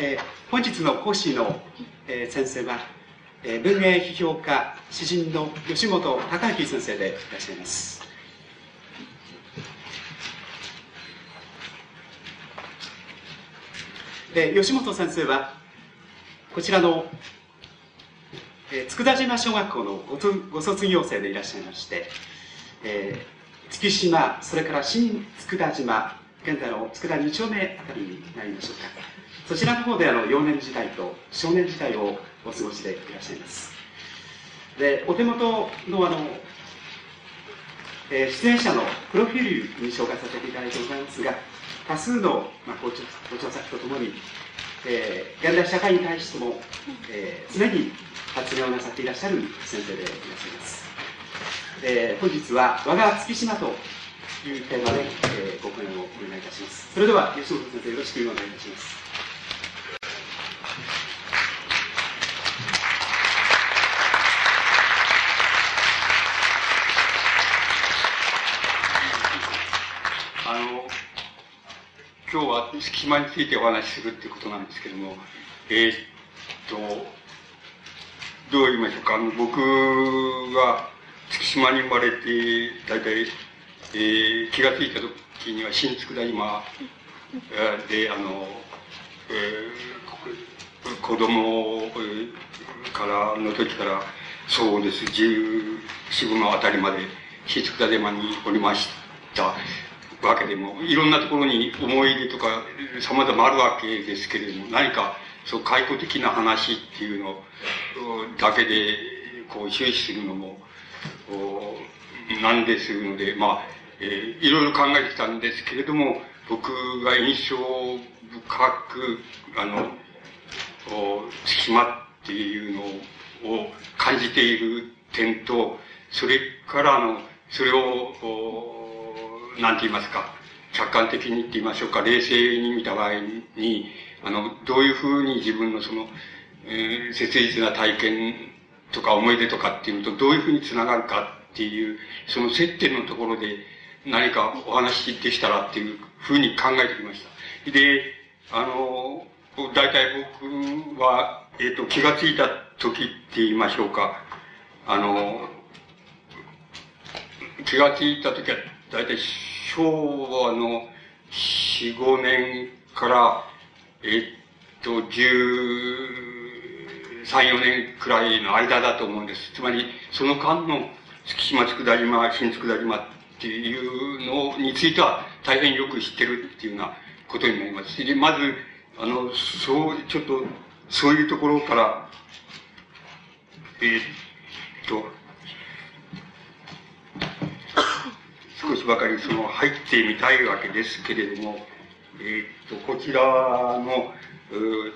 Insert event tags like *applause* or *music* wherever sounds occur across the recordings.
えー、本日の講師の、えー、先生は、えー、文芸批評家詩人の吉本隆明先生でいらっしゃいます。で吉本先生はこちらの、えー、佃島小学校のご卒業生でいらっしゃいまして、えー、月島それから新佃島現在の佃二丁目あたりになりましょうか。そちらの方であの幼年時代と少年時代をお過ごしでいらっしゃいます。でお手元のあの、えー、出演者のプロフィールに紹介させていただいてございますが多数の、まあ、ご著ご著作とともに、えー、現代社会に対しても、えー、常に発言をなさっていらっしゃる先生でいらっしゃいます、えー、本日は「我が月島」というテーマで、えー、ご講演をお願いいたしますそれでは吉本先生よろしくお願いいたしますあの今日は隙間についてお話しするっていうことなんですけども、えー、っと、どう言いましょうか？あの、僕は月島に生まれて、大体、えー、気がついた時には新佃島で、あの、えー、子供からの時から、そうです、14、5のあたりまで新佃島におりました。わけでも、いろんなところに思い出とか様々あるわけですけれども、何かそう開口的な話っていうのだけでこう終始するのも、なんですので、まあ、えー、いろいろ考えてきたんですけれども、僕が印象深く、あの、隙間っていうのを感じている点と、それからあの、それを、なんて言いますか、客観的にって言いましょうか、冷静に見た場合に、あの、どういうふうに自分のその、えー、切実な体験とか思い出とかっていうのとどういうふうにつながるかっていう、その接点のところで何かお話できたらっていうふうに考えてきました。で、あの、大体僕は、えっ、ー、と、気がついた時って言いましょうか、あの、気がついた時は、大体昭和の4、5年から、えっと、13、4年くらいの間だと思うんです。つまり、その間の月島佃島、新佃島っていうのについては大変よく知ってるっていうようなことになります。で、まず、あの、そう、ちょっと、そういうところから、えー、っと、少しばかりその入ってみたいわけですけれども、えー、っと、こちらの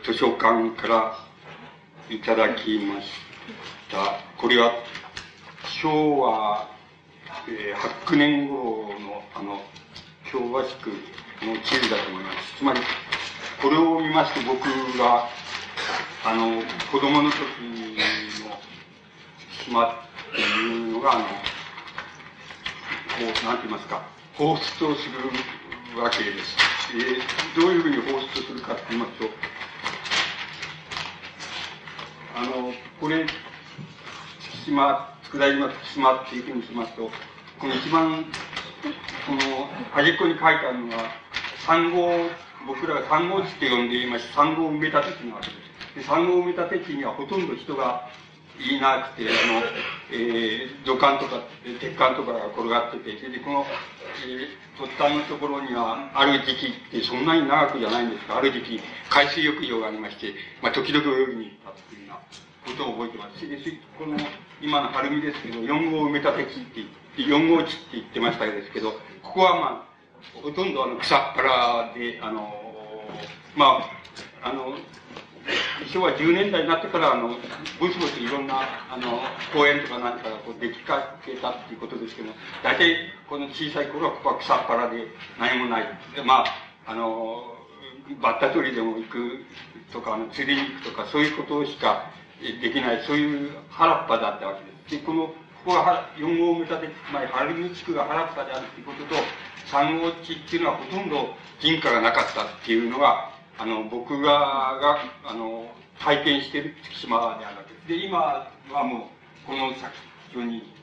図書館からいただきました。これは昭和、えー、8年頃のあの、京和地区の地図だと思います。つまり、これを見ますと僕が、あの、子供の時の島っていうのが、あの、こう、なんて言いますか、放出をするわけです。えー、どういうふうに放出するかって言いますと、あの、これ、島、佃島島っていうふうにしますと、この一番、この端っこに書いてあるのは、産後、僕らが産後地って呼んでいまして、産後埋め立て地なわけです。で産後埋め立て地にはほとんど人がいなくて、あの、えー、土管とか、鉄管とかが転がってて、それで、この、えー、突端のところには、ある時期ってそんなに長くじゃないんですが、ある時期、海水浴場がありまして、まあ、時々泳ぎに行ったっていうようなことを覚えてます。で、この、今の晴海ですけど、4号埋め立て地って言って、4号地って言ってましたですけど、ここはまあ、ほとんどあの草っぱらで、あの、まあ、あの、昭和10年代になってから、あの、ぼちぼちいろんな、あの、公園とか何かがこうできかけたっていうことですけど、大体、この小さい頃はここは草っぱらで何もない。で、まあ、あの、バッタ取りでも行くとか、あの、釣りに行くとか、そういうことしかできない、そういう原っぱだったわけです。で、この、ここが4号目立て、つまり晴海地区が原っぱであるっていうことと、3号地っていうのはほとんど人家がなかったっていうのが、あの、僕が、が、あの、体験している月島であるわけです。で、今はもう、この先に、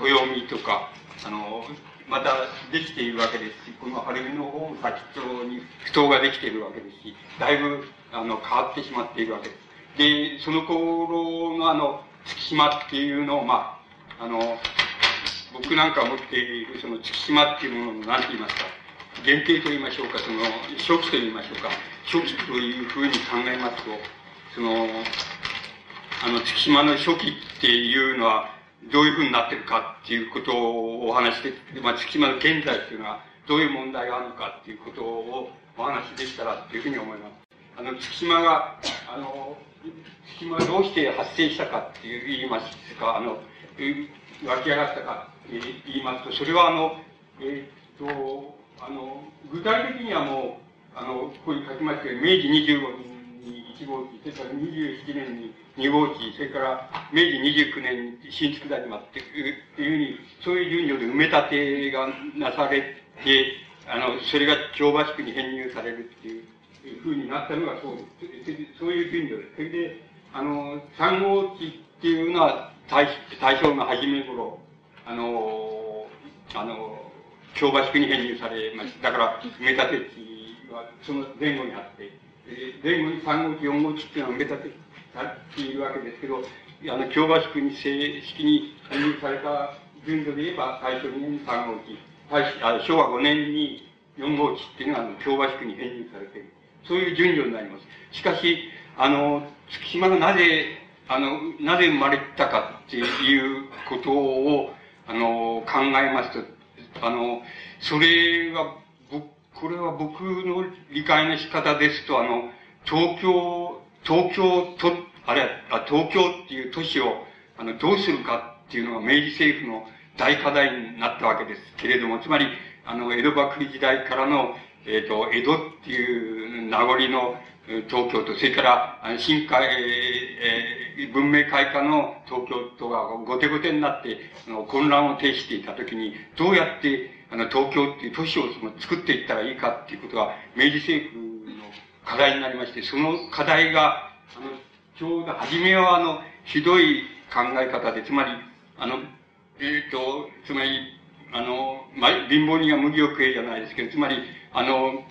豊見とか、あの、またできているわけですし、この晴海の方も先っちょに不当ができているわけですし、だいぶ、あの、変わってしまっているわけです。で、その頃のあの、月島っていうのを、まあ、あの、僕なんか持っているその月島っていうものの何て言いますか、原型と言いましょうか、その、初期と言いましょうか、初期というふうに考えますと、その、あの、月島の初期っていうのは、どういうふうになってるかっていうことをお話して、まあ、月島の現在っていうのは、どういう問題があるのかっていうことをお話できたらっていうふうに思います。あの、月島が、あの、月島どうして発生したかっていう言いますか、あの、湧き上がったかって言いますと、それはあの、えー、っと、あの、具体的にはもう、あの、ここに書きましたけど、明治25年に1号機、それから27年に2号機、それから明治29年に新築谷間っていうふうに、そういう順序で埋め立てがなされて、あの、それが京橋区に編入されるっていうふうになったのがそうです。そういう順序です。それで、あの、3号機っていうのは大大正の初め頃、あの、あの、京橋区に編入されました。だから、埋め立て地はその前後にあって、前後に3号機、4号機っていうのは埋め立てされているわけですけど、あの、京橋区に正式に編入された順序で言えば、最初2年に3号機、あ昭和5年に4号機っていうのは、京橋区に編入されている。そういう順序になります。しかし、あの、月島がなぜ、あの、なぜ生まれたかっていうことを、あの、考えますと、あの、それは、これは僕の理解の仕方ですと、あの、東京、東京と、あれは、東京っていう都市を、あの、どうするかっていうのが明治政府の大課題になったわけですけれども、つまり、あの、江戸幕府時代からの、えっ、ー、と、江戸っていう名残の東京と、それから、新海、えー、文明開化の東京とが後手後手になって、あの混乱を呈していたときに、どうやって、あの、東京っていう都市をその作っていったらいいかっていうことが、明治政府の課題になりまして、その課題が、あの、ちょうど初めは、あの、ひどい考え方で、つまり、あの、えっ、ー、と、つまり、あの、ま、貧乏人が麦を食えじゃないですけど、つまり、あの、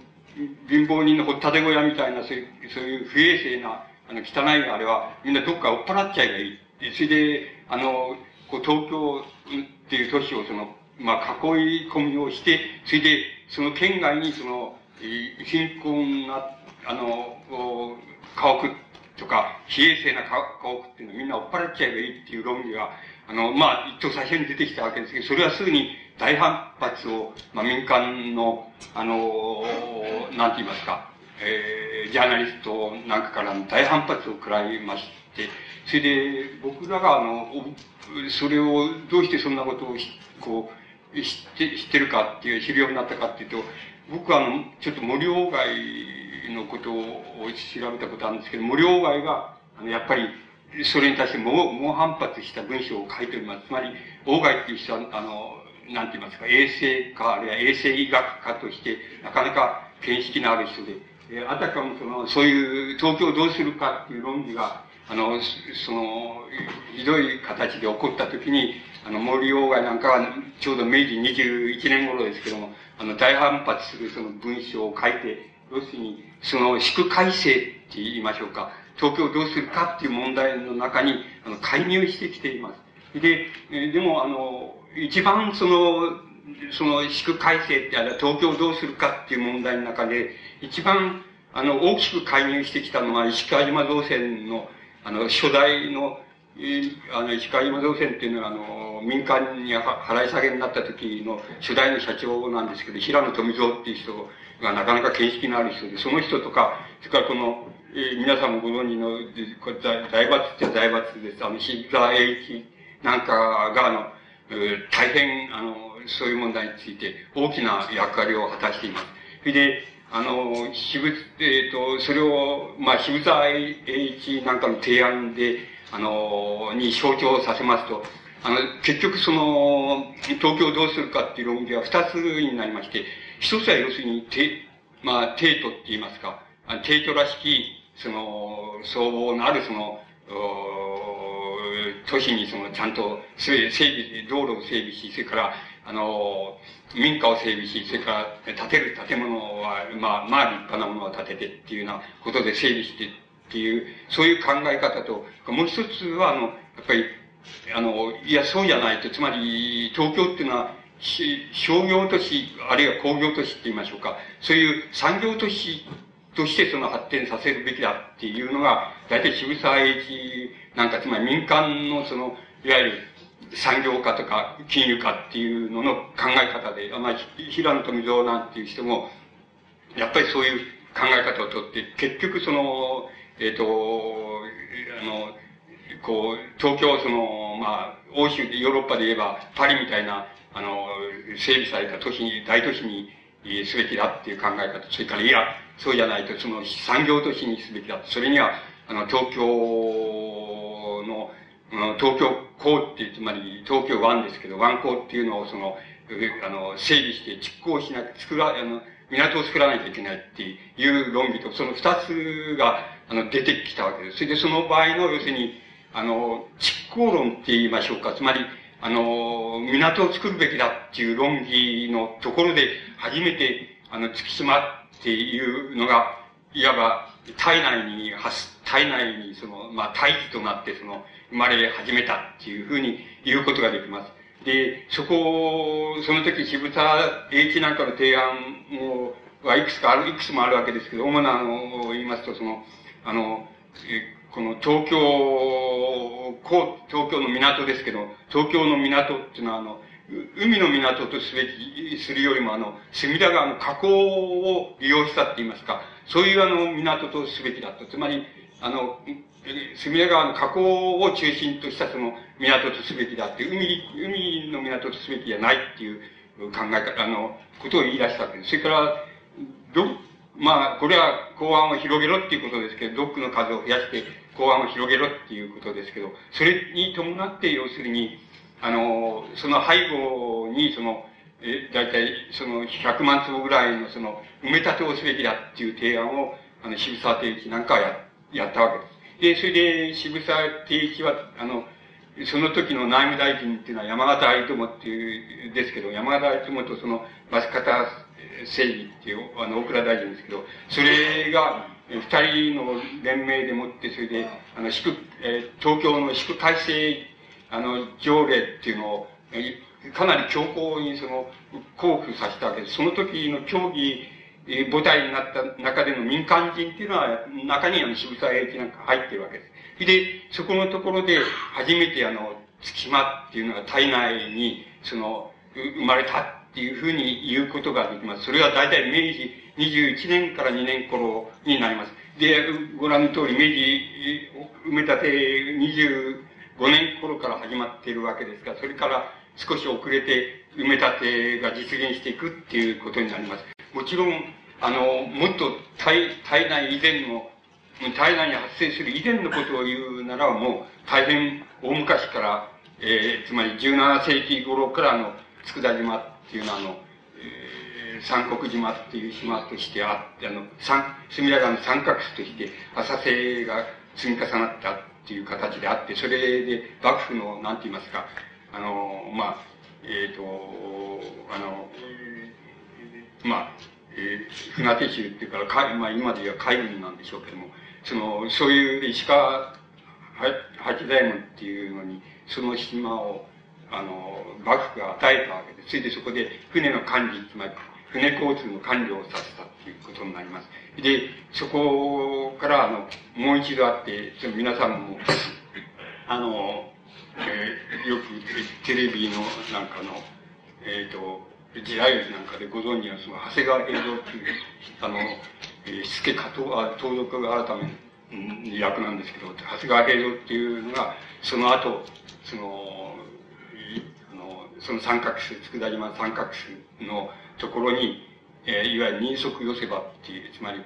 貧乏人の掘ったて小屋みたいな、そういう、不衛生な、あの、汚いあれは、みんなどっか追っ払っちゃえばいい。それで、あの、こう、東京っていう都市をその、まあ、囲い込みをして、それで、その県外にその、貧困な、あの、家屋とか、非衛生な家屋っていうのをみんな追っ払っちゃえばいいっていう論理が、あの、まあ、一等最初に出てきたわけですけど、それはすぐに大反発を、まあ、民間の、あの、なんて言いますか、えー、ジャーナリストなんかからの大反発を食らいまして、それで、僕らが、あの、それを、どうしてそんなことを、こう、知って、知ってるかっていう、知るようになったかっていうと、僕は、あの、ちょっと森鴎外のことを調べたことあるんですけど、森鴎外が、あの、やっぱり、それに対して猛猛反発した文章を書いております。つまり、鴎外っていう人は、あの、なんて言いますか、衛生科、あるいは衛生医学科として、なかなか見識のある人で、えあたかもその、そういう東京をどうするかっていう論理が、あの、その、ひどい形で起こったときに、あの、森鴎外なんかは、ちょうど明治21年頃ですけども、あの、大反発するその文章を書いて、要するに、その、宿改正って言いましょうか、東京をどうするかっていう問題の中に、あの、介入してきています。で、えでも、あの、一番その、その、宿改正ってあれ東京をどうするかっていう問題の中で、一番、あの、大きく介入してきたのは、石川島造船の、あの、初代の、あの、石川島造船っていうのは、あの、民間に払い下げになった時の初代の社長なんですけど、平野富蔵っていう人がなかなか見識のある人で、その人とか、それからこの、えー、皆さんもご存知の、これ財閥って財閥です。あの、渋沢栄一なんかが、あの、大変、あの、そういう問題について大きな役割を果たしています。それで、あの、渋、えっ、ー、と、それを、まあ、渋沢栄一なんかの提案で、あの、に象徴させますと、あの、結局その、東京をどうするかっていう論議は二つになりまして、一つは要するに、て、まあ、帝都って言いますか、低居らしき、その、総合のあるその、都市にその、ちゃんと整備、道路を整備し、それから、あの、民家を整備し、それから建てる建物は、まあ、まあ立派なものを建ててっていうようなことで整備してっていう、そういう考え方と、もう一つは、あの、やっぱり、あの、いや、そうじゃないと、つまり、東京っていうのは、商業都市、あるいは工業都市って言いましょうか、そういう産業都市としてその発展させるべきだっていうのが、大体渋沢栄一なんか、つまり民間のその、いわゆる産業化とか金融化っていうのの考え方で、まあ、平野富蔵なんていう人も、やっぱりそういう考え方をとって、結局その、えっ、ー、と、あの、こう、東京、その、まあ、欧州で、ヨーロッパで言えば、パリみたいな、あの、整備された都市に、大都市にすべきだっていう考え方、それから、いや、そうじゃないと、その産業都市にすべきだ。それには、あの、東京の、東京港っていう、つまり東京湾ですけど、湾港っていうのをその、あの、整備して蓄港しなく、作ら、あの、港を作らないといけないっていう論議と、その二つが、あの、出てきたわけです。それでその場合の、要するに、あの、蓄港論って言いましょうか。つまり、あの、港を作るべきだっていう論議のところで、初めて、あの、月島っていうのが、いわば、体内に発、体内にその、まあ、大気となって、その、生まれ始めたっていうふうに言うことができます。で、そこを、その時渋沢栄一なんかの提案を、はいくつかある、いくつもあるわけですけど、主なのを言いますと、その、あの、この東京、こう、東京の港ですけど、東京の港っていうのは、あの、海の港とすべき、するよりも、あの、隅田川の河口を利用したって言いますか、そういうあの、港とすべきだと。つまり、あの、隅田川の河口を中心としたその港とすべきだって、海、海の港とすべきじゃないっていう考え方、あの、ことを言い出したわけです。それから、ど、まあ、これは港湾を広げろっていうことですけど、ドックの数を増やして港湾を広げろっていうことですけど、それに伴って、要するに、あの、その背後に、その、え、だいたいその100万坪ぐらいのその埋め立てをすべきだっていう提案を、あの、渋沢定一なんかはや、やったわけです。で、それで渋沢定一は、あの、その時の内務大臣っていうのは山形有友っていう、ですけど、山形有友とその、増方正義っていう、あの、大倉大臣ですけど、それが、二人の連名でもって、それで、あの、祝、えー、東京の祝改正、あの、条例っていうのを、かなり強硬にその、交付させたわけです。その時の協議母体になった中での民間人っていうのは、中にあの渋沢栄一なんか入ってるわけです。で、そこのところで、初めてあの、月間っていうのが体内に、その、生まれたっていうふうに言うことができます。それは大体明治21年から2年頃になります。で、ご覧の通り、明治埋め立て5年頃から始まっているわけですが、それから少し遅れて埋め立てが実現していくっていうことになります。もちろん、あの、もっと体体内以前の、体内に発生する以前のことを言うならもう大変大昔から、えー、つまり17世紀頃からの佃島っていうのはあの、えー、三国島っていう島としてあって、あの、三、隅田川の三角州として浅瀬が積み重なったっていう形であって、それで幕府の、なんて言いますか、あの、まあ、えっ、ー、と、あの、まあ、えー、船手衆っていうから、まあ今で言えば海軍なんでしょうけども、その、そういう石川八左衛門っていうのに、その島を、あの、幕府が与えたわけで、それでそこで船の管理、つまり船交通の管理をさせたっていうことになります。で、そこから、あの、もう一度あって、その皆さんも、あの、えー、よくテレビのなんかの、えっ、ー、と、時代なんかでご存知のその長谷川平蔵っていう、あの、えー、しつけかと、あ、盗賊改め役なんですけど、長谷川平蔵っていうのが、その後、その、あの、その三角州、佃島三角州のところに、えー、いわゆる人足寄せ場っていう、つまり、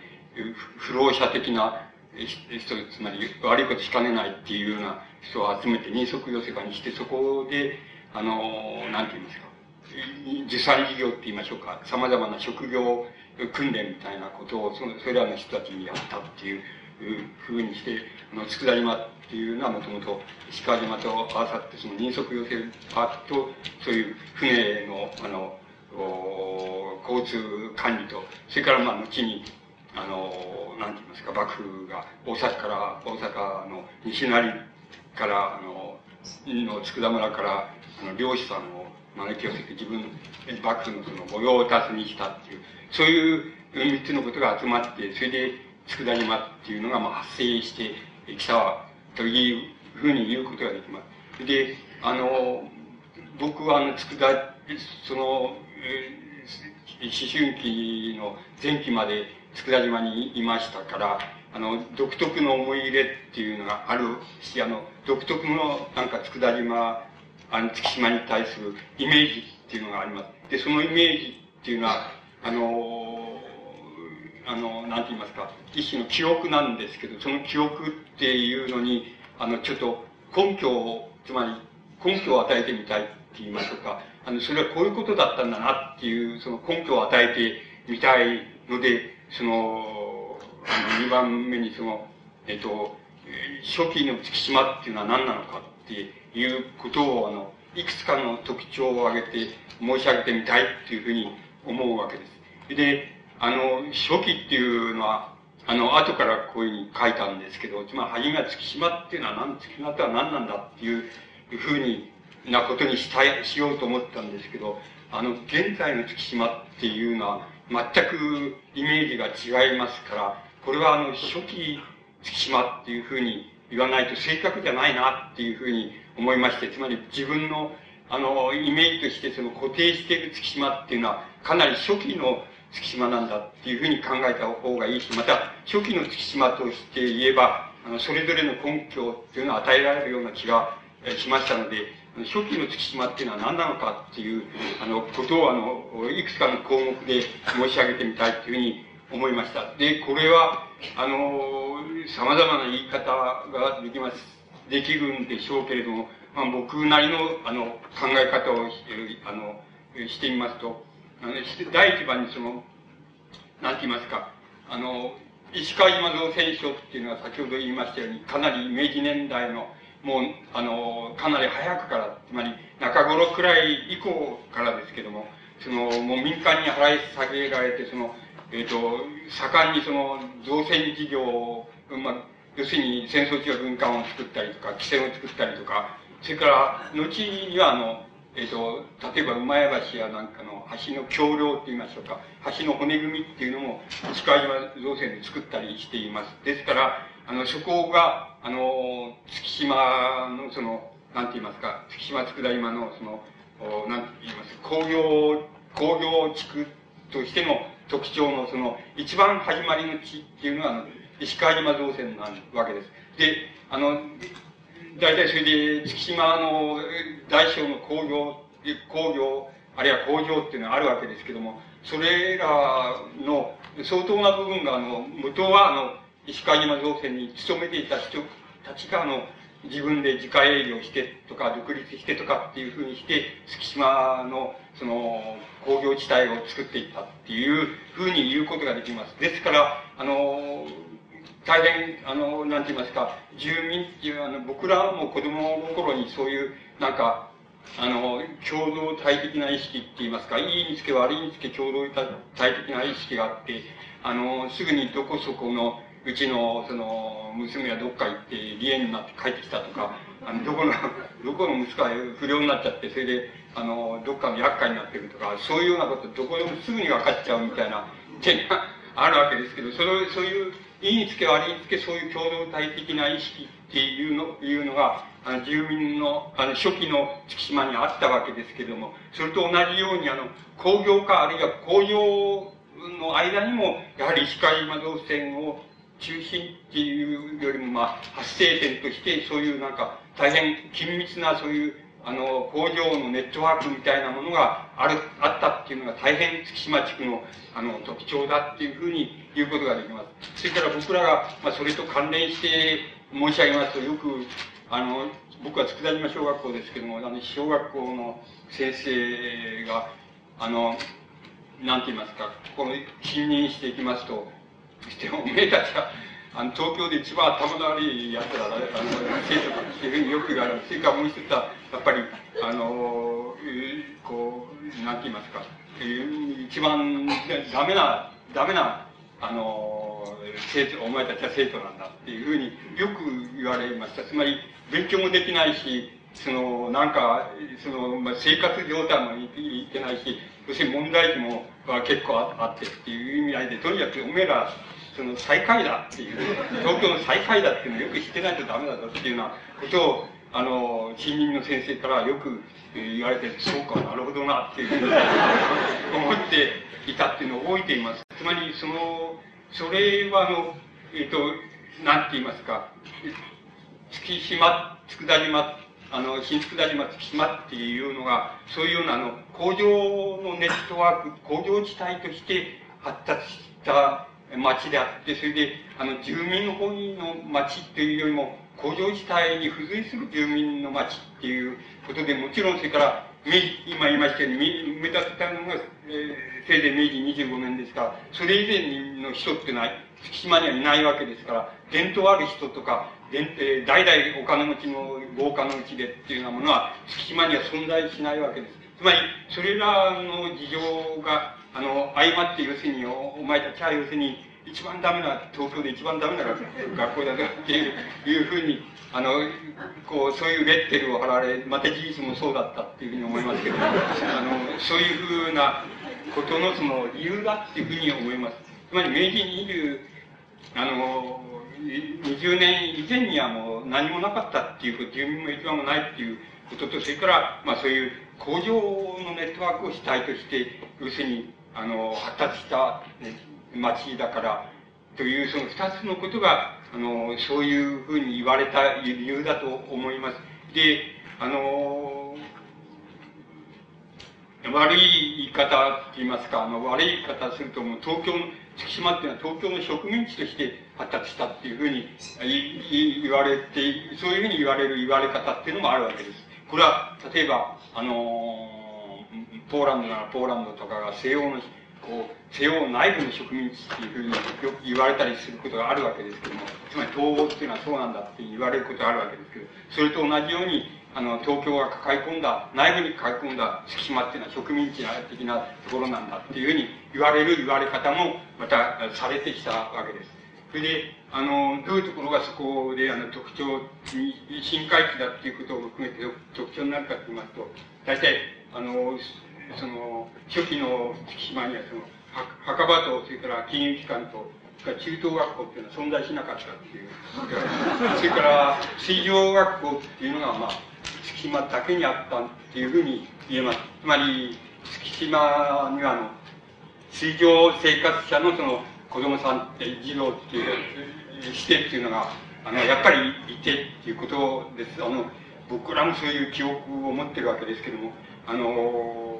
不老者的な人、つまり悪いことしかねないっていうような人を集めて人足寄せ場にして、そこで、あの、なんて言いますか、持参事業って言いましょうか、様々な職業訓練みたいなことをそのそれらの人たちにやったっていうふうにして、あの、佃島っていうのはもともと石川島と合わさってその人足寄せるパートと、そういう船の、あの、交通管理と、それからまあ後に、あの、なんて言いますか、幕府が大阪から、大阪の西成から、あの、の佃村から、あの、漁師さんを招き寄せて自分、幕府のその御用達にしたっていう、そういう三つのことが集まって、それで佃島っていうのがまあ発生してきたというふうに言うことができます。で、あの、僕はあの、佃、その、思春期の前期まで佃島にいましたから、あの、独特の思い入れっていうのがあるし、あの、独特のなんか佃島、あの、月島に対するイメージっていうのがあります。で、そのイメージっていうのは、あの、あの、なんて言いますか、一種の記憶なんですけど、その記憶っていうのに、あの、ちょっと根拠を、つまり根拠を与えてみたい言いましょうか。あの、それはこういうことだったんだなっていう、その根拠を与えてみたいので、その、あの、二番目にその、えっと、初期の月島っていうのは何なのかっていうことを、あの、いくつかの特徴を挙げて申し上げてみたいっていうふうに思うわけです。で、あの、初期っていうのは、あの、後からこういうふうに書いたんですけど、つまり、初めは月島っていうのは何、月島とは何なんだっていうふうになことにしたい、しようと思ったんですけど、あの、現在の月島っていうのは、全くイメージが違いますから、これはあの、初期月島っていうふうに言わないと正確じゃないなっていうふうに思いまして、つまり自分の、あの、イメージとしてその固定している月島っていうのは、かなり初期の月島なんだっていうふうに考えた方がいいし、また、初期の月島として言えば、あの、それぞれの根拠っていうのを与えられるような気がしましたので、初期の月島っていうのは何なのかっていう、あの、ことを、あの、いくつかの項目で申し上げてみたいというふうに思いました。で、これは、あの、様々な言い方ができます、できるんでしょうけれども、まあ、僕なりの、あの、考え方を、あの、してみますと、あの第一番にその、なんて言いますか、あの、石川今造船所っていうのは先ほど言いましたように、かなり明治年代の、もう、あの、かなり早くから、つまり中頃くらい以降からですけども、その、もう民間に払い下げられて、その、えっ、ー、と、盛んにその、造船事業を、まあ、要するに戦争中は軍艦を作ったりとか、汽船を作ったりとか、それから、後にはあの、えっ、ー、と、例えば、馬屋橋やなんかの橋の橋梁って言いましょうか、橋の骨組みっていうのも、石川島造船で作ったりしています。ですから、あの、そこが、あの、月島の、その、なんて言いますか、月島佃島の、その、なんて言います工業、工業地区としての特徴の、その、一番始まりの地っていうのは、石川島造船なわけです。で、あの、大体それで、月島の大小の工業、工業、あるいは工場っていうのはあるわけですけども、それらの相当な部分が、あの、元は、あの、石川島造船に勤めていた人たちが、の、自分で自家営業してとか、独立してとかっていうふうにして、月島の、その、工業地帯を作っていったっていうふうに言うことができます。ですから、あの、大変、あの、なんて言いますか、住民っていう、あの、僕らも子供の頃にそういう、なんか、あの、共同体的な意識って言いますか、いいにつけ悪いにつけ共同体的な意識があって、あの、すぐにどこそこの、うちの、その、娘がどっか行って、離縁になって帰ってきたとか、あの、どこの、*laughs* どこの息子が不良になっちゃって、それで、あの、どっかの厄介になってるとか、そういうようなこと、どこでもすぐに分かっちゃうみたいな点が *laughs* あるわけですけど、それそういう、いいにつけ悪いにつけそういう共同体的な意識っていうのいうのが、あの住民のあの初期の月島にあったわけですけども、それと同じようにあの工業化あるいは工業の間にも、やはり石川島造船を中心っていうよりも、まあ、発生点として、そういうなんか、大変緊密なそういうあの、工場のネットワークみたいなものがある、あったっていうのが大変月島地区の、あの、特徴だっていうふうに言うことができます。それから僕らが、まあ、それと関連して申し上げますと、よく、あの、僕は佃島小学校ですけども、あの、小学校の先生が、あの、なんて言いますか、ここに侵入していきますと、しておめえたちは、あの、東京で一番頭の悪い奴らだ、あの、生徒っていうふうによく言われる。それからもう一つは、やっぱり、あの、こう、なんて言いますか、一番ダメな、ダメな、あの、生徒、お前たちは生徒なんだっていうふうによく言われました。つまり、勉強もできないし、その、なんか、その、まあ、生活状態もいけないし、要するに問題児も、は結構あってっていう意味合いで、とにかくおめえら、その最下位だっていう、東京の最下位だっていうのをよく知ってないとダメだぞっていうようなことを、あの、新任の先生からよく言われて、そうか、なるほどなっていうふうに思っていたっていうのを覚えています。つまり、その、それはあの、えっ、ー、と、なんて言いますか、月島、佃島、あの、新佃島、月島っていうのが、そういうようなあの、工場のネットワーク、工場地帯として発達した町であって、それで、あの、住民の方の町っていうよりも、工場地帯に付随する住民の町っていうことで、もちろんそれから、今言いましたように、埋め立てたのが、えー、せいぜい明治25年ですから、それ以前の人っていうのは、月島にはいないわけですから、伝統ある人とか、えー、代々お金持ちの豪華のうちでっていうようなものは、月島には存在しないわけです。つまり、それらの事情が、あの、相まって、要するに、お前たちは要するに、一番ダメな、東京で一番ダメな学校だぞっていういうふうに、あの、こう、そういうレッテルを貼られ、また事実もそうだったっていうふうに思いますけど、あの、そういうふうなことのその理由だっていうふうに思います。つまり明治20、あの、20年以前にはもう何もなかったっていうこと、住民も一番もないっていうことと、それから、まあそういう工場のネットワークを主体として、要するに、あの、発達した、ね、町だから、というその二つのことが、あの、そういうふうに言われた理由だと思います。で、あの、悪い言い方って言いますか、あの、悪い言い方するともう東京の、月島っていうのは東京の植民地として発達したっていうふうに言われて、そういうふうに言われる言われ方っていうのもあるわけです。これは、例えば、あのポーランドならポーランドとかが西欧のこう、西欧内部の植民地っていうふうによく言われたりすることがあるわけですけども、つまり東欧っていうのはそうなんだって言われることがあるわけですけど、それと同じように、あの、東京が抱え込んだ、内部に抱え込んだ月島っていうのは植民地的なところなんだっていうふうに言われる言われ方も、またされてきたわけです。それで、あの、どういうところがそこで、あの、特徴に、深海地だっていうことを含めて特徴になるかと言いますと、大体、あの、その、初期の月島にはその、墓場と、それから金融機関と、中等学校っていうのは存在しなかったっていう。それから、水上学校っていうのが、まあ、月島だけにあったっていうふうに言えます。つまり、月島には、あの、水上生活者のその、子供さんって児童っていうしてっていうのが、あの、やっぱりいてっていうことです。あの、僕らもそういう記憶を持ってるわけですけども、あの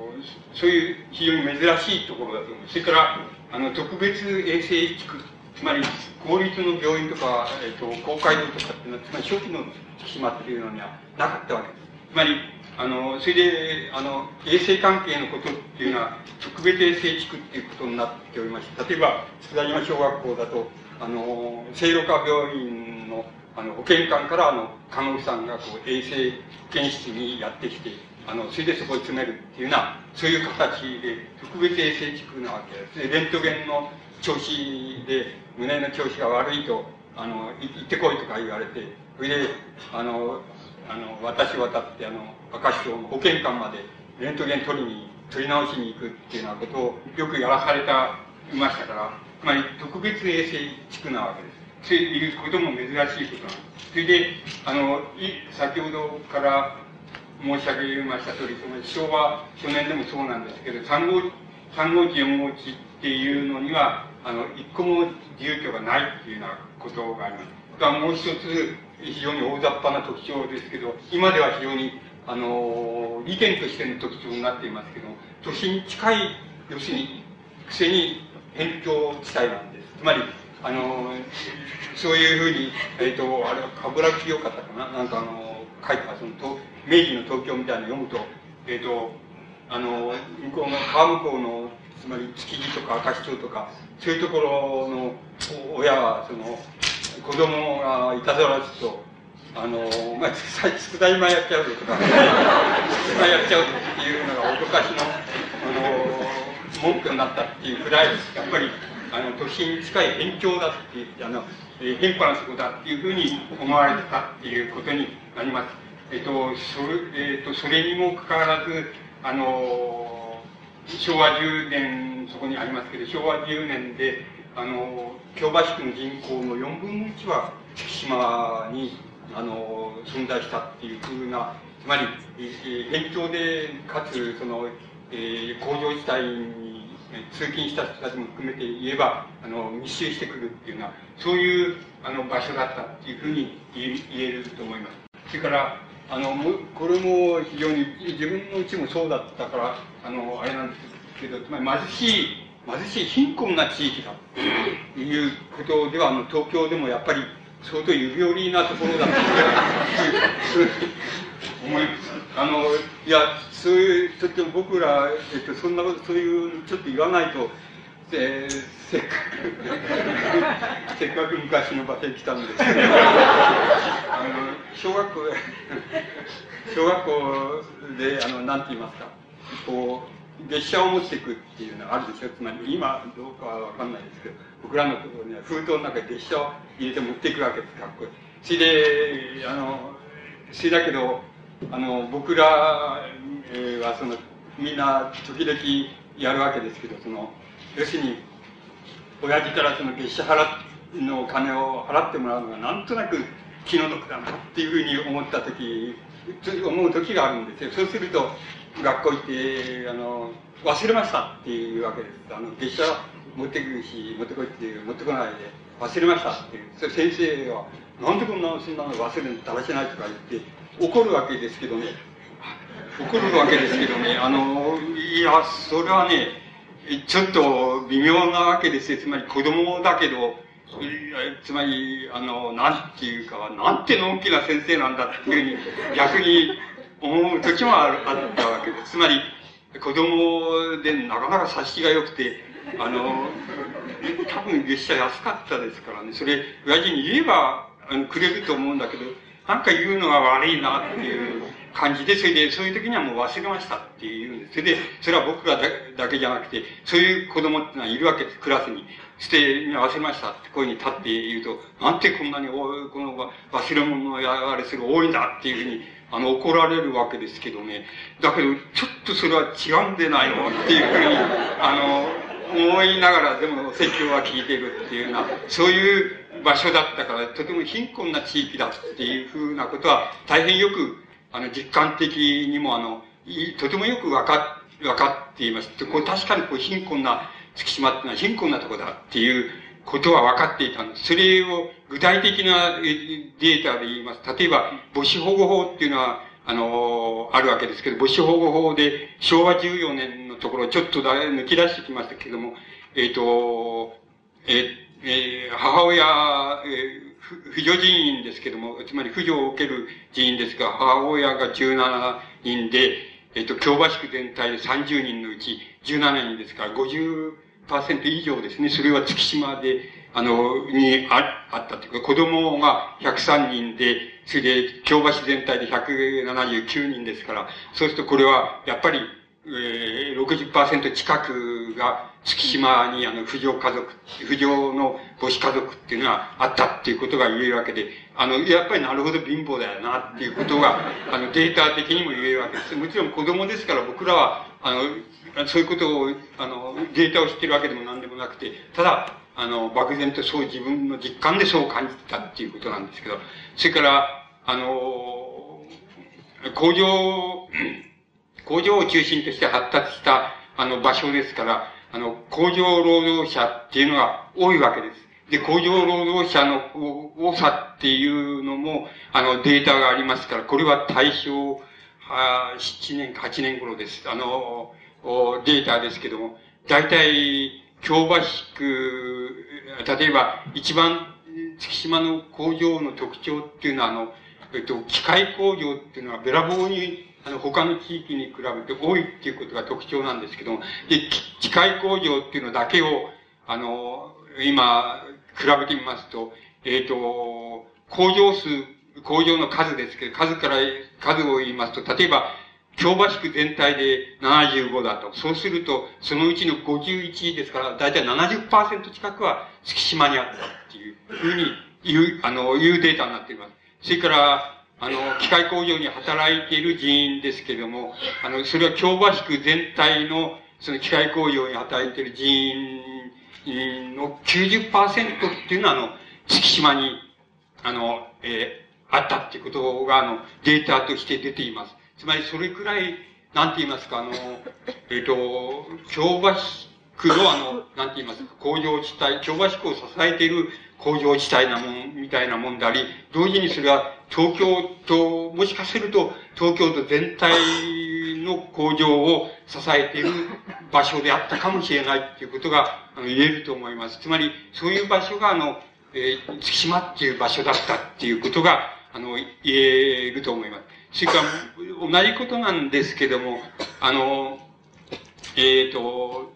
そういう非常に珍しいところだと思います。それから、あの、特別衛生地区、つまり、公立の病院とか、えっ、と、公会堂とかっていうのは、つまり初期の島っていうのにはなかったわけです。つまり、あの、それで、あの、衛生関係のことっていうのは、特別衛生地区っていうことになっておりまして、例えば、佃島小学校だと、あの、聖路加病院の、あの、保健官から、あの、看護婦さんが、こう、衛生保健室にやってきて、あの、それでそこに詰めるっていうような、そういう形で、特別衛生地区なわけです。レントゲンの調子で、胸の調子が悪いと、あの、行ってこいとか言われて、それで、あの、あの、私渡って、あの、赤市長の保健官まで、レントゲン取りに、取り直しに行くっていうようなことをよくやらされた、いましたから、つまり特別衛生地区なわけです。そういうことも珍しいことなんです。それで、あの、先ほどから申し上げました通り、その昭和初年でもそうなんですけど、3号、3号地、4号地っていうのには、あの、一個も自由居がないっていうようなことがあります。がもう一つ、非常に大雑把な特徴ですけど、今では非常に、あの、利点としての特徴になっていますけど、都心に近い、要するに、くせに辺境地帯なんです。つまり、あの、そういうふうに、えっ、ー、と、あれは、冠城清方かな？なんかあの、書いてます。その明治の東京みたいなの読むと、えっ、ー、と、あの、向こうの、川向こうのつまり築地とか明石町とか、そういうところの親は、その、子供がいたずらすと、あの、まあ、つだいまやっちゃうぞとか、つだやっちゃうぞっていうのが脅かしの、あの、文句になったっていうくらい、やっぱり、あの、都心に近い辺境だっていう、あの、え、変化なそこだっていうふうに思われてたっていうことになります。えっ、と、それ、えっ、と、それにもかかわらず、あの、昭和10年、そこにありますけど、昭和10年で、あの、京橋区の人口の4分の1は、月島にあの存在したっていうふうなつまり、え、辺境でかつその、えー、工場地帯に通勤した人たちも含めて言えばあの密集してくるっていうようなそういうあの場所だったっていうふうに言えると思います。それからあのこれも非常に自分のうちもそうだったからあのあれなんですけどつまり貧しい貧しい貧困な地域だということではあの東京でもやっぱり相当指折りなところだと思います。あの、いや、そういう、ちょっと僕ら、えっと、そんなこと、そういう、ちょっと言わないと、えー、せっかく。せっかく昔の場所に来たんですけど、あの、小学校、小学校で、あの、なんて言いますか、こう、列車を持っていくっていうのがあるでしょ。つまり今どうかはわかんないですけど僕らのところには封筒の中に列車を入れて持っていくわけです。かっこいいそれであのそれだけどあの僕らはそのみんな時々やるわけですけどその要するに親父からその月謝払のお金を払ってもらうのがなんとなく気の毒だなっていうふうに思った時思う時があるんですよ。そうすると学校行ってあの忘れましたっていうわけです。あの月謝持ってくるし持ってこいって持ってこないで忘れましたっていう。先生はなんでこんなそんなの忘れるだらしないとか言って怒るわけですけどね。怒るわけですけどね。あのいやそれはねちょっと微妙なわけですよつまり子供だけどつまりあのなんていうかなんての大きな先生なんだっていうふうに逆に思う時もあったわけです。つまり、子供でなかなか察しが良くて、あの、多分月謝安かったですからね、それ、親父に言えばあのくれると思うんだけど、なんか言うのが悪いなっていう感じで、それで、そういう時にはもう忘れましたって言うんです。それで、それは僕らだけじゃなくて、そういう子供ってのはいるわけです、クラスに。して、忘れましたって声に立って言うと、なんてこんなに、この忘れ物をやれする多いんだっていうふうにあの、怒られるわけですけどね。だけど、ちょっとそれは違うんでないのっていうふうに、*laughs* あの、思いながら、でも説教は聞いてるっていうような、そういう場所だったから、とても貧困な地域だっていうふうなことは、大変よく、あの、実感的にも、あの、とてもよくわか、わかっています。これ確かにこう貧困な月島っていうのは貧困なとこだっていうことは分かっていたんです。それを具体的なデータで言います。例えば、母子保護法っていうのは、あの、あるわけですけど、母子保護法で昭和14年のところちょっとだ抜き出してきましたけども、えっ、ー、と、ええー、母親、えー、扶助人員ですけども、つまり扶助を受ける人員ですが、母親が17人で、えっ、と、京橋区全体で30人のうち17人ですから、50、10%以上ですね。それは月島で、あの、にああったというか、子供が103人で、それで、京橋全体で179人ですから、そうするとこれは、やっぱり、えー、60%近くが月島にあの、扶助家族、扶助の母子家族っていうのがあったっていうことが言えるわけで、あの、やっぱりなるほど貧乏だよなっていうことが、*laughs* あの、データ的にも言えるわけです。もちろん子供ですから僕らは、あの、そういうことを、あの、データを知ってるわけでも何でもなくて、ただ、あの、漠然とそう自分の実感でそう感じたっていうことなんですけど、それから、あの、工場、工場を中心として発達した、あの、場所ですから、あの、工場労働者っていうのが多いわけです。で、工場労働者の多さっていうのも、あの、データがありますから、これは大正、は7年か8年頃です。あの、データですけども、大体、京橋区、例えば、一番、月島の工場の特徴っていうのは、あの、えっと、機械工場っていうのはべらぼうにあの、他の地域に比べて多いっていうことが特徴なんですけども、で、機械工場っていうのだけを、あの、今、比べてみますと、えっ、ー、と、工場数、工場の数ですけど、数から、数を言いますと、例えば、京橋区全体で75だと。そうすると、そのうちの51ですから、だいたい70%近くは月島にあったっていうふうに言う、あの、いうデータになっています。それから、あの、機械工場に働いている人員ですけれども、あの、それは京橋区全体の、その機械工場に働いている人員の90%っていうのは、あの、月島に、あの、えー、あったっていうことが、あの、データとして出ています。つまり、それくらい、なんて言いますか、あの、えっ、ー、と、京橋区の、あの、なんて言いますか、工場地帯、京橋区を支えている工場地帯なもん、みたいなもんであり、同時にそれは東京と、もしかすると東京都全体の工場を支えている場所であったかもしれないっていうことがあの言えると思います。つまり、そういう場所があの、えー、月島っていう場所だったっていうことが、あの、言えると思います。それから、同じことなんですけども、あの、えっ、ー、と、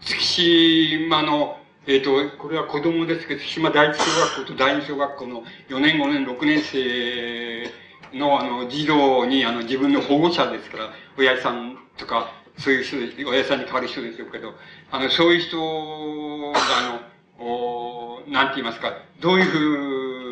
月島のえっ、ー、と、これは子供ですけど、島第一小学校と第二小学校の4年、5年、6年生の、あの、児童に、あの、自分の保護者ですから、親父さんとか、そういう人で、親父さんに代わる人でしょうけど、あの、そういう人が、あの、おなんて言いますか、どういう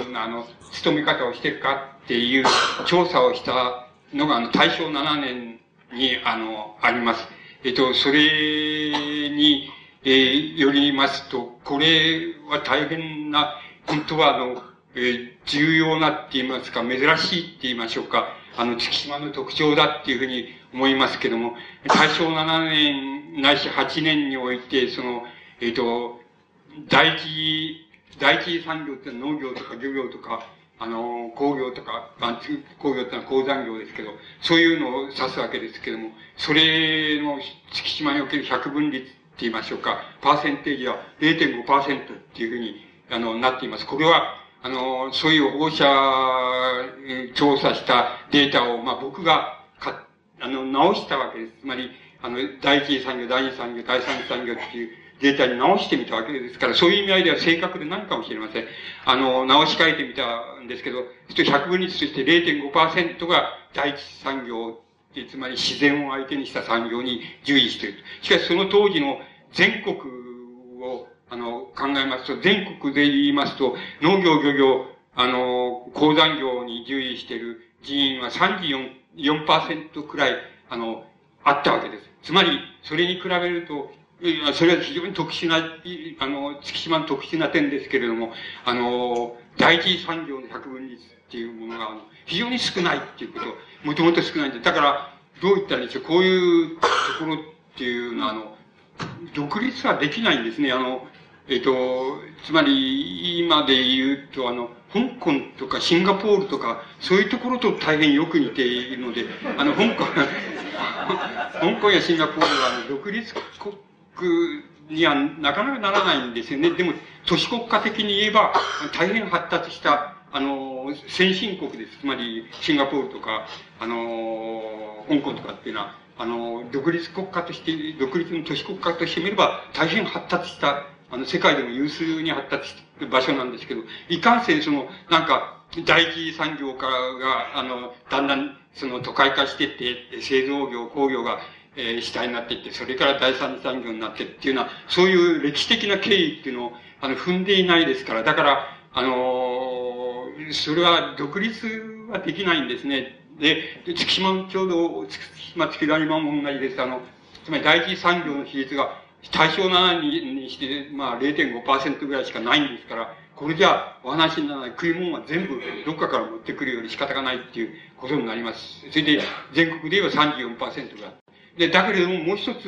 ふうな、あの、勤め方をしてるかっていう調査をしたのが、あの、大正7年に、あの、あります。えっ、ー、と、それに、えー、よりますと、これは大変な、本当はあの、えー、重要なって言いますか、珍しいって言いましょうか、あの、月島の特徴だっていうふうに思いますけども、大正7年ないし8年において、その、えっ、ー、と、第一、第一産業って農業とか漁業とか、あの、工業とか、工業ってのは鉱山業ですけど、そういうのを指すわけですけども、それの月島における百分率って言いましょうか、パーセンテージは0.5%っていうふうに、あの、なっています。これは、あの、そういう保護者調査したデータを、まあ、僕がか、あの、直したわけです。つまり、あの、第一次産業、第二産業、第三次産業っていうデータに直してみたわけですから、そういう意味合いでは正確でないかもしれません。あの、直し替えてみたんですけど、100分率として0.5%が第一産業つまり自然を相手にした産業に従事している。しかしその当時の全国を、あの、考えますと、全国で言いますと、農業、漁業、あの、鉱山業に従事している人員は34%くらい、あの、あったわけです。つまり、それに比べると、それは非常に特殊な、あの、月島の特殊な点ですけれども、あの、第一産業の百分率っていうものが、非常に少ないっていうこと、もともと少ないんで、だから、どう言ったらいいんでしょう、こういうところっていうのは、あの、独立はできないんですね。あの、えっ、ー、と、つまり、今で言うと、あの、香港とかシンガポールとか、そういうところと大変よく似ているので、あの、香港、*laughs* 香港やシンガポールは、あの、独立国にはなかなかならないんですよね。でも、都市国家的に言えば、大変発達したあの、先進国です。つまり、シンガポールとか、あの、香港とかっていうのは、あの、独立国家として、独立の都市国家としてみれば、大変発達した、あの、世界でも有数に発達した場所なんですけど、いかんせんその、なんか、第一産業化が、あの、だんだん、その、都会化してって、製造業、工業が、えー、主体になっていって、それから第三産業になってっていうのは、そういう歴史的な経緯っていうのを、あの、踏んでいないですから、だから、あのー、それは独立はできないんですね。で、月島ちょうど、月島月島も同じです。あの、つまり第一産業の比率が対象7ににして、まあ0.5%ぐらいしかないんですから、これじゃお話にならない食い物は全部どっかから持ってくるより仕方がないっていうことになります。それで全国で言えば34%が。で、だけれどももう一つ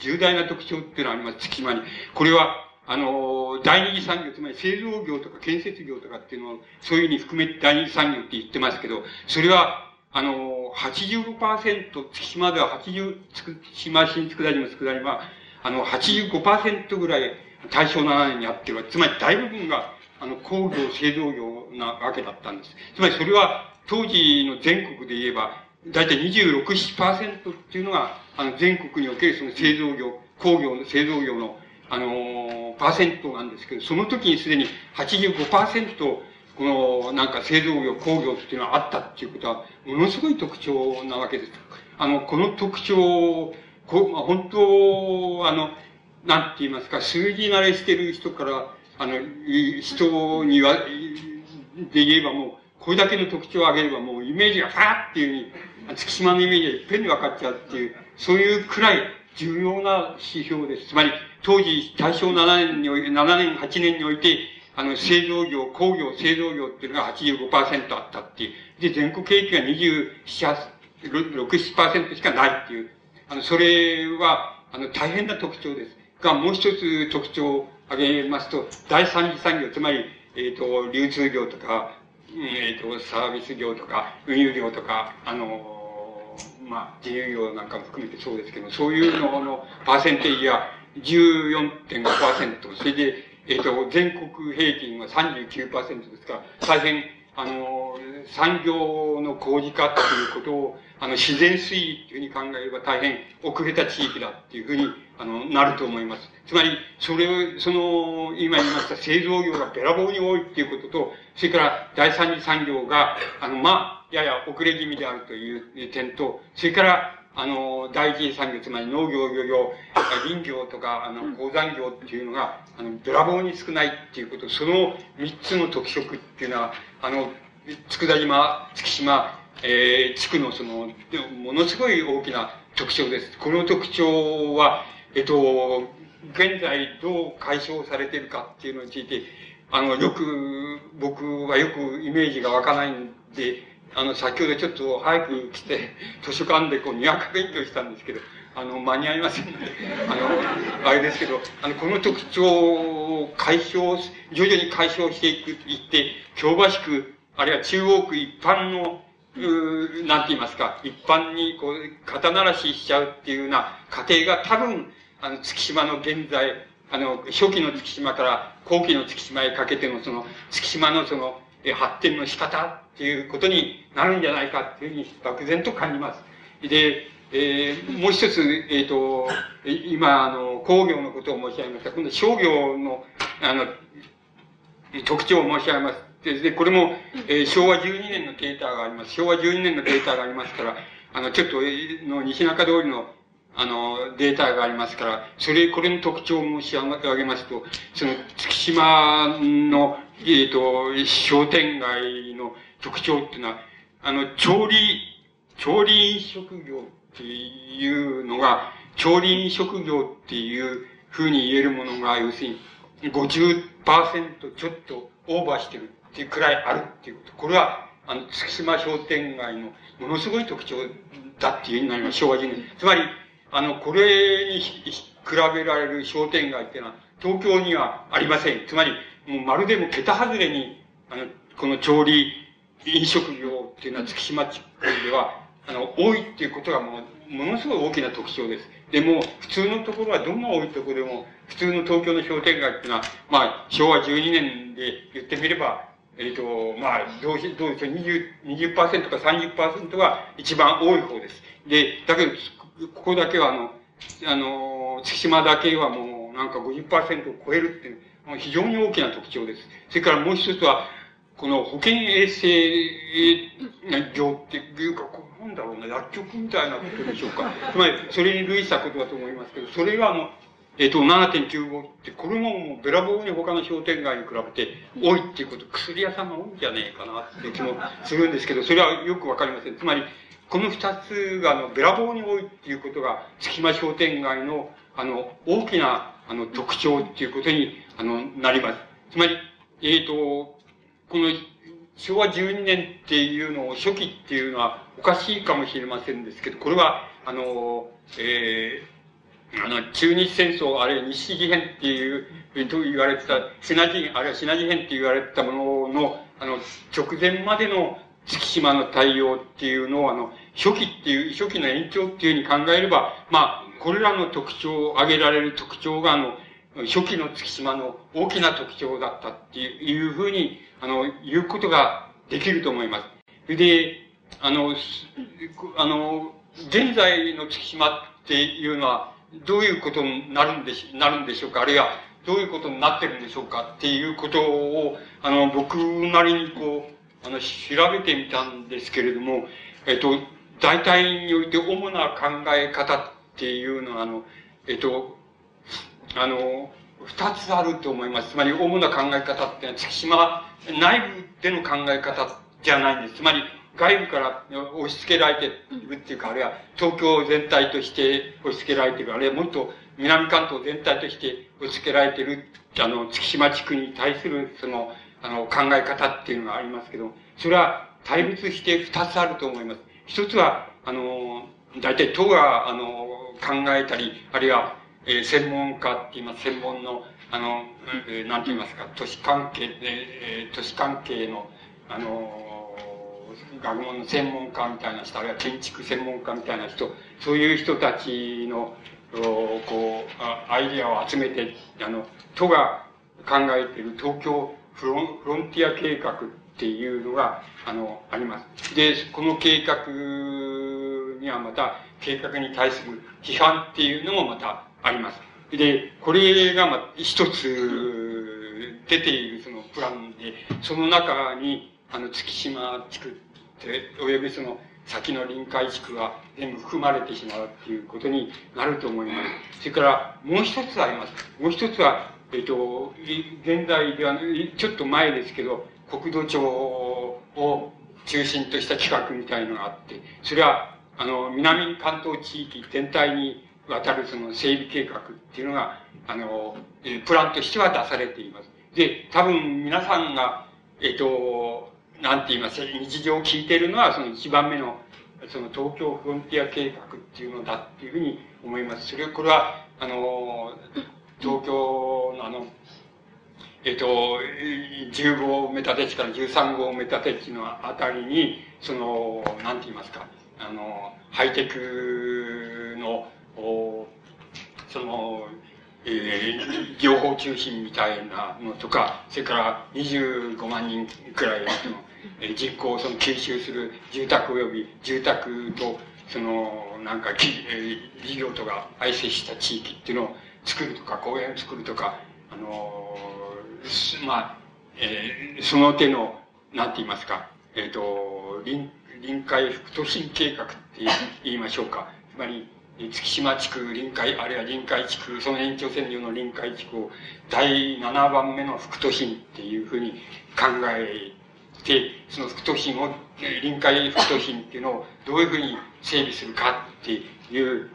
重大な特徴っていうのがあります、月島に。これはあの、第二次産業、つまり製造業とか建設業とかっていうのを、そういうふうに含めて第二次産業って言ってますけど、それは、あの、85%、月島では80、月島新佃島佃島は、あの、85%ぐらい大正7年にあっては、つまり大部分が、あの、工業、製造業なわけだったんです。つまりそれは、当時の全国で言えば、だいたい26、7%っていうのが、あの、全国におけるその製造業、工業の製造業の、あの、パーセントなんですけど、その時にすでに85%、この、なんか製造業、工業っていうのはあったっていうことは、ものすごい特徴なわけです。あの、この特徴こまあ、本当、あの、なんて言いますか、数字慣れしてる人から、あの、人には、で言えばもう、これだけの特徴を挙げればもうイメージがファーっていうふうに、月島のイメージがいっぺんに分かっちゃうっていう、そういうくらい重要な指標です。つまり、当時、大正7年において、7年、8年において、あの、製造業、工業、製造業っていうのが85%あったっていう。で、全国景気が27、6、7%しかないっていう。あの、それは、あの、大変な特徴です。が、もう一つ特徴を挙げますと、第三次産業、つまり、えっ、ー、と、流通業とか、えっ、ー、と、サービス業とか、運輸業とか、あの、まあ、自由業なんかも含めてそうですけど、そういうののパーセンテージは14.5%、それで、えっ、ー、と、全国平均は39%ですから、大変、あの、産業の工事化っていうことを、あの、自然推移っていうふうに考えれば大変遅れた地域だっていうふうに、あの、なると思います。つまり、それを、その、今言いました製造業がべらぼうに多いっていうことと、それから第三次産業が、あの、まあ、やや遅れ気味であるという点と、それから、あの、第一次産業、つまり農業、漁業、林業とか、あの、鉱山業っていうのが、あの、べらぼうに少ないっていうこと、その三つの特色っていうのは、あの、佃島、月島、えー、地区のその、ものすごい大きな特徴です。この特徴は、えっと、現在どう解消されているかっていうのについて、あの、よく、僕はよくイメージが湧かないんで、あの、先ほどちょっと早く来て、*laughs* 図書館でこう、にわか勉強したんですけど、あの、間に合いませんので、あの、*laughs* あれですけど、あの、この特徴を解消、徐々に解消していく、いって、京橋区、あるいは中央区一般の、うなんて言いますか、一般にこう、肩慣らししちゃうっていうような過程が多分、あの、月島の現在、あの、初期の月島から後期の月島へかけてのその、月島のその、発展の仕方っていうことになるんじゃないかっていうふうに漠然と感じます。で、えー、もう一つ、えっ、ー、と、今、あの、工業のことを申し上げました。今度、商業の、あの、特徴を申し上げます。で、でこれも、えー、昭和12年のデータがあります。昭和12年のデータがありますから、あの、ちょっと、の、西中通りの、あの、データがありますから、それ、これの特徴を申し上げますと、その、月島の、えっ、ー、と、商店街の特徴っていうのは、あの、調理、調理職業っていうのが、調理職業っていうふうに言えるものが、要するに50%ちょっとオーバーしてるっていうくらいあるっていうこと。これは、あの、月島商店街のものすごい特徴だっていうになります、昭和人年。つまり、あの、これに比べられる商店街っていうのは、東京にはありません。つまり、もうまるでも桁外れに、あの、この調理、飲食業っていうのは月島地区では、あの、多いっていうことがもう、ものすごい大きな特徴です。でも、普通のところはどんな多いところでも、普通の東京の商店街っていうのは、まあ、昭和12年で言ってみれば、えっ、と、まあ、どうし、どうでしょう、20、20%か30%が一番多い方です。で、だけど、ここだけはあの、あの、月島だけはもうなんか50%を超えるってい、う非常に大きな特徴です。それからもう一つは、この保健衛生業っていうか、なんだろうな、薬局みたいなことでしょうか。つまり、それに類したことだと思いますけど、それがあの、えっ、ー、と、7.95って、これももうべらぼうに他の商店街に比べて多いっていうこと、薬屋さんが多いんじゃねえかなって気もするんですけど、それはよくわかりません。つまり、この二つが、あの、べらぼうに多いっていうことが、月間商店街の、あの、大きな、あの、特徴っていうことに、あの、なります。つまり、えっ、ー、と、この、昭和12年っていうのを初期っていうのはおかしいかもしれませんですけど、これは、あの、えー、あの、中日戦争、あるいは日事変っていう、と言われてた、シナジ、あるいはシナジ変って言われてた。ものの、あの、直前までの月島の対応っていうのを、あの、初期っていう、初期の延長っていうふうに考えれば、まあ、これらの特徴、挙げられる特徴が、あの、初期の月島の大きな特徴だったっていうふうに、あの、言うことができると思います。で、あの、あの、現在の月島っていうのは、どういうことになるんでし、なるんでしょうか？あるいは、どういうことになってるんでしょうかっていうことを、あの、僕なりにこう、あの、調べてみたんですけれども、えっと、大体において主な考え方っていうのは、あの、えっと、あの、二つあると思います。つまり、主な考え方ってのは、月島内部での考え方じゃないんです。つまり、外部から押し付けられているっていうか、あるいは東京全体として押し付けられている、あるいはもっと南関東全体として押し付けられている、あの、月島地区に対する、その、あの、考え方っていうのがありますけど、それは対立して二つあると思います。一つは、あの、大体党が、あの、考えたり、あるいは、えー、専門家って言います、専門の、あの、えー、なんて言いますか、都市関係で、えー、都市関係の、あの、学問の専門家みたいな人、あるいは建築専門家みたいな人、そういう人たちの、こう、アイディアを集めて、あの、都が考えている東京フロンフロンティア計画っていうのが、あの、あります。で、この計画にはまた、計画に対する批判っていうのもまたあります。で、これが、ま、一つ出ているそのプランで、その中に、あの、月島地区って、およびその、先の臨海地区が全部含まれてしまうっていうことになると思います。それから、もう一つあります。もう一つは、えっ、と、現在では、ちょっと前ですけど、国土庁を中心とした企画みたいのがあって、それは、あの、南関東地域全体にわたるその整備計画っていうのが、あの、えプランとしては出されています。で、多分皆さんが、えっ、と、なんて言いますか、日常を聞いているのは、その一番目の、その東京フロンティア計画っていうのだっていうふうに思います。それ、これは、あの、東京のあの、えっ、と、10号埋め立て地から13号埋め立て地のあたりに、その、なんて言いますか、あの、ハイテクの、その、えー、情報中心みたいなのとか、それから25万人くらいの、えー、人口をその吸収する住宅及び住宅と、その、なんか、えー、事業とか愛接した地域っていうのを作るとか、公園を作るとか、あのー、まあ、えー、その手の、なんて言いますか、えっ、ー、と、臨、臨海副都心計画って言いましょうか。つまり、月島地区、臨海、あるいは臨海地区、その延長線上の臨海地区を第7番目の副都心っていうふうに考えて、その副都心を、臨海副都心っていうのをどういうふうに整備するかっていう、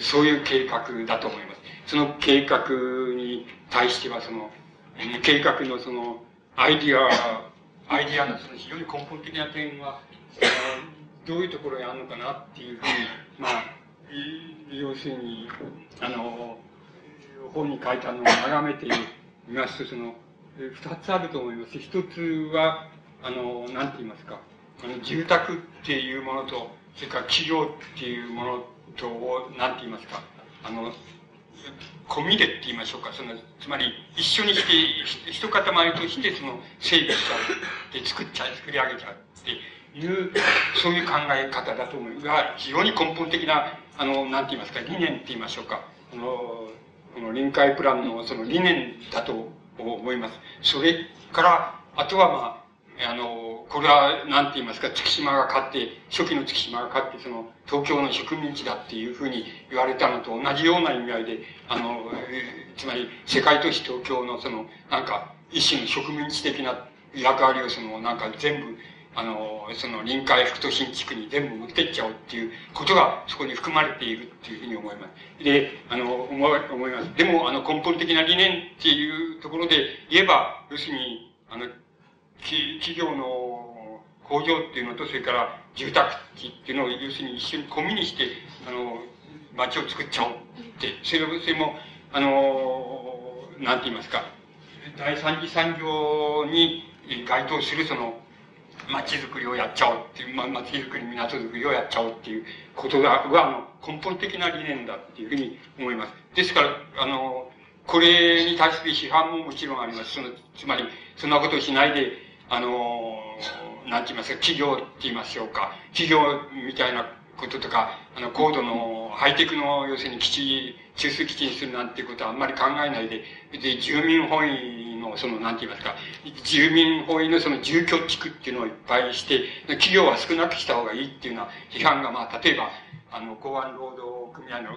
そういう計画だと思います。その計画に対しては、その、計画のその、アイディア、アイディアのその非常に根本的な点は、どういうところにあるのかなっていうふうに、まあ、要するに、あの、本に書いたのを眺めてみますと、その、二つあると思います。一つは、あの、なんて言いますか、あの、住宅っていうものと、それから企業っていうものとを、なんて言いますか、あの、込みでって言いましょうか、その、つまり、一緒にして、一塊として、その、整備しちゃう。で、作っちゃう、作り上げちゃうっていう、そういう考え方だと思いますが、非常に根本的なあの、なんて言いますか、理念って言いましょうか。あの、この臨海プランのその理念だと思います。それから、あとはまあ、あの、これは、なんて言いますか、月島が勝って、初期の月島が勝って、その、東京の植民地だっていうふうに言われたのと同じような意味合いで、あの、つまり、世界都市東京のその、なんか、一種の植民地的な役割をその、なんか全部、あの、その臨海副都心地区に全部持ってっちゃおうっていうことがそこに含まれているっていうふうに思います。で、あの、思思います。でも、あの、根本的な理念っていうところで言えば、要するに、あの、企業の工場っていうのと、それから住宅地っていうのを、要するに一緒に込みにして、あの、街を作っちゃおうって、それそれも、あの、なんて言いますか、第三次産業に該当するその、街づくりをやっちゃおうっていう、ま、街づくり、港づくりをやっちゃおうっていうことが、は、あの、根本的な理念だっていうふうに思います。ですから、あの、これに対する批判ももちろんあります。その、つまり、そんなことをしないで、あの、なんて言いますか、企業って言いましょうか。企業みたいなこととか、あの、高度の、ハイテクの、要するに基地、中枢基地にするなんていうことはあんまり考えないで、で、住民本位の、その、なんて言いますか、住民本位のその住居地区っていうのをいっぱいして、企業は少なくした方がいいっていうような批判が、まあ、例えば、あの、公安労働組合の、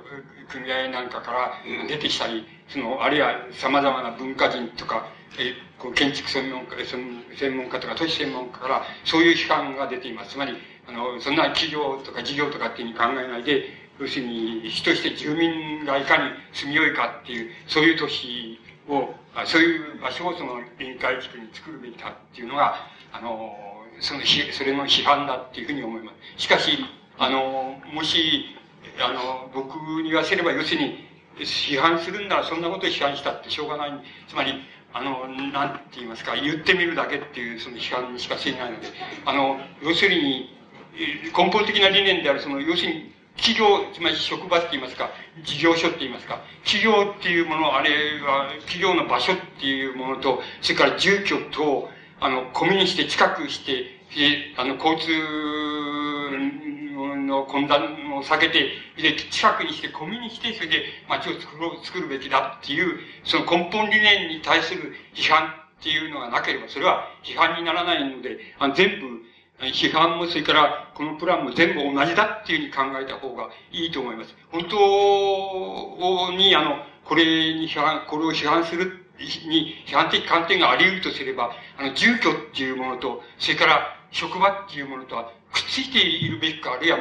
組合なんかから出てきたり、その、あるいは様々な文化人とか、えこう建築専門家、専門家とか都市専門家から、そういう批判が出ています。つまり、あの、そんな企業とか事業とかっていうふうに考えないで、要するに、人として住民がいかに住みよいかっていう、そういう都市を、そういう場所をその臨海地区に作るべきだっていうのが、あの、その、それの批判だっていうふうに思います。しかし、あの、もし、あの、僕に言わせれば、要するに、批判するんならそんなことを批判したってしょうがない。つまり、あの、なんて言いますか、言ってみるだけっていうその批判にしか過ぎないので、あの、要するに、根本的な理念である、その、要するに、企業、つまり職場って言いますか、事業所って言いますか、企業っていうもの、あれは、企業の場所っていうものと、それから住居と、あの、込みにして近くして、あの、交通の混乱を避けて、で、近くにして、込みにして、それで街を作ろう、作るべきだっていう、その根本理念に対する批判っていうのがなければ、それは批判にならないので、あの全部、批判もそれからこのプランも全部同じだっていうふうに考えた方がいいと思います。本当にあの、これに批判、これを批判するに批判的観点があり得るとすれば、あの、住居っていうものと、それから職場っていうものとはくっついているべきか、あるいは、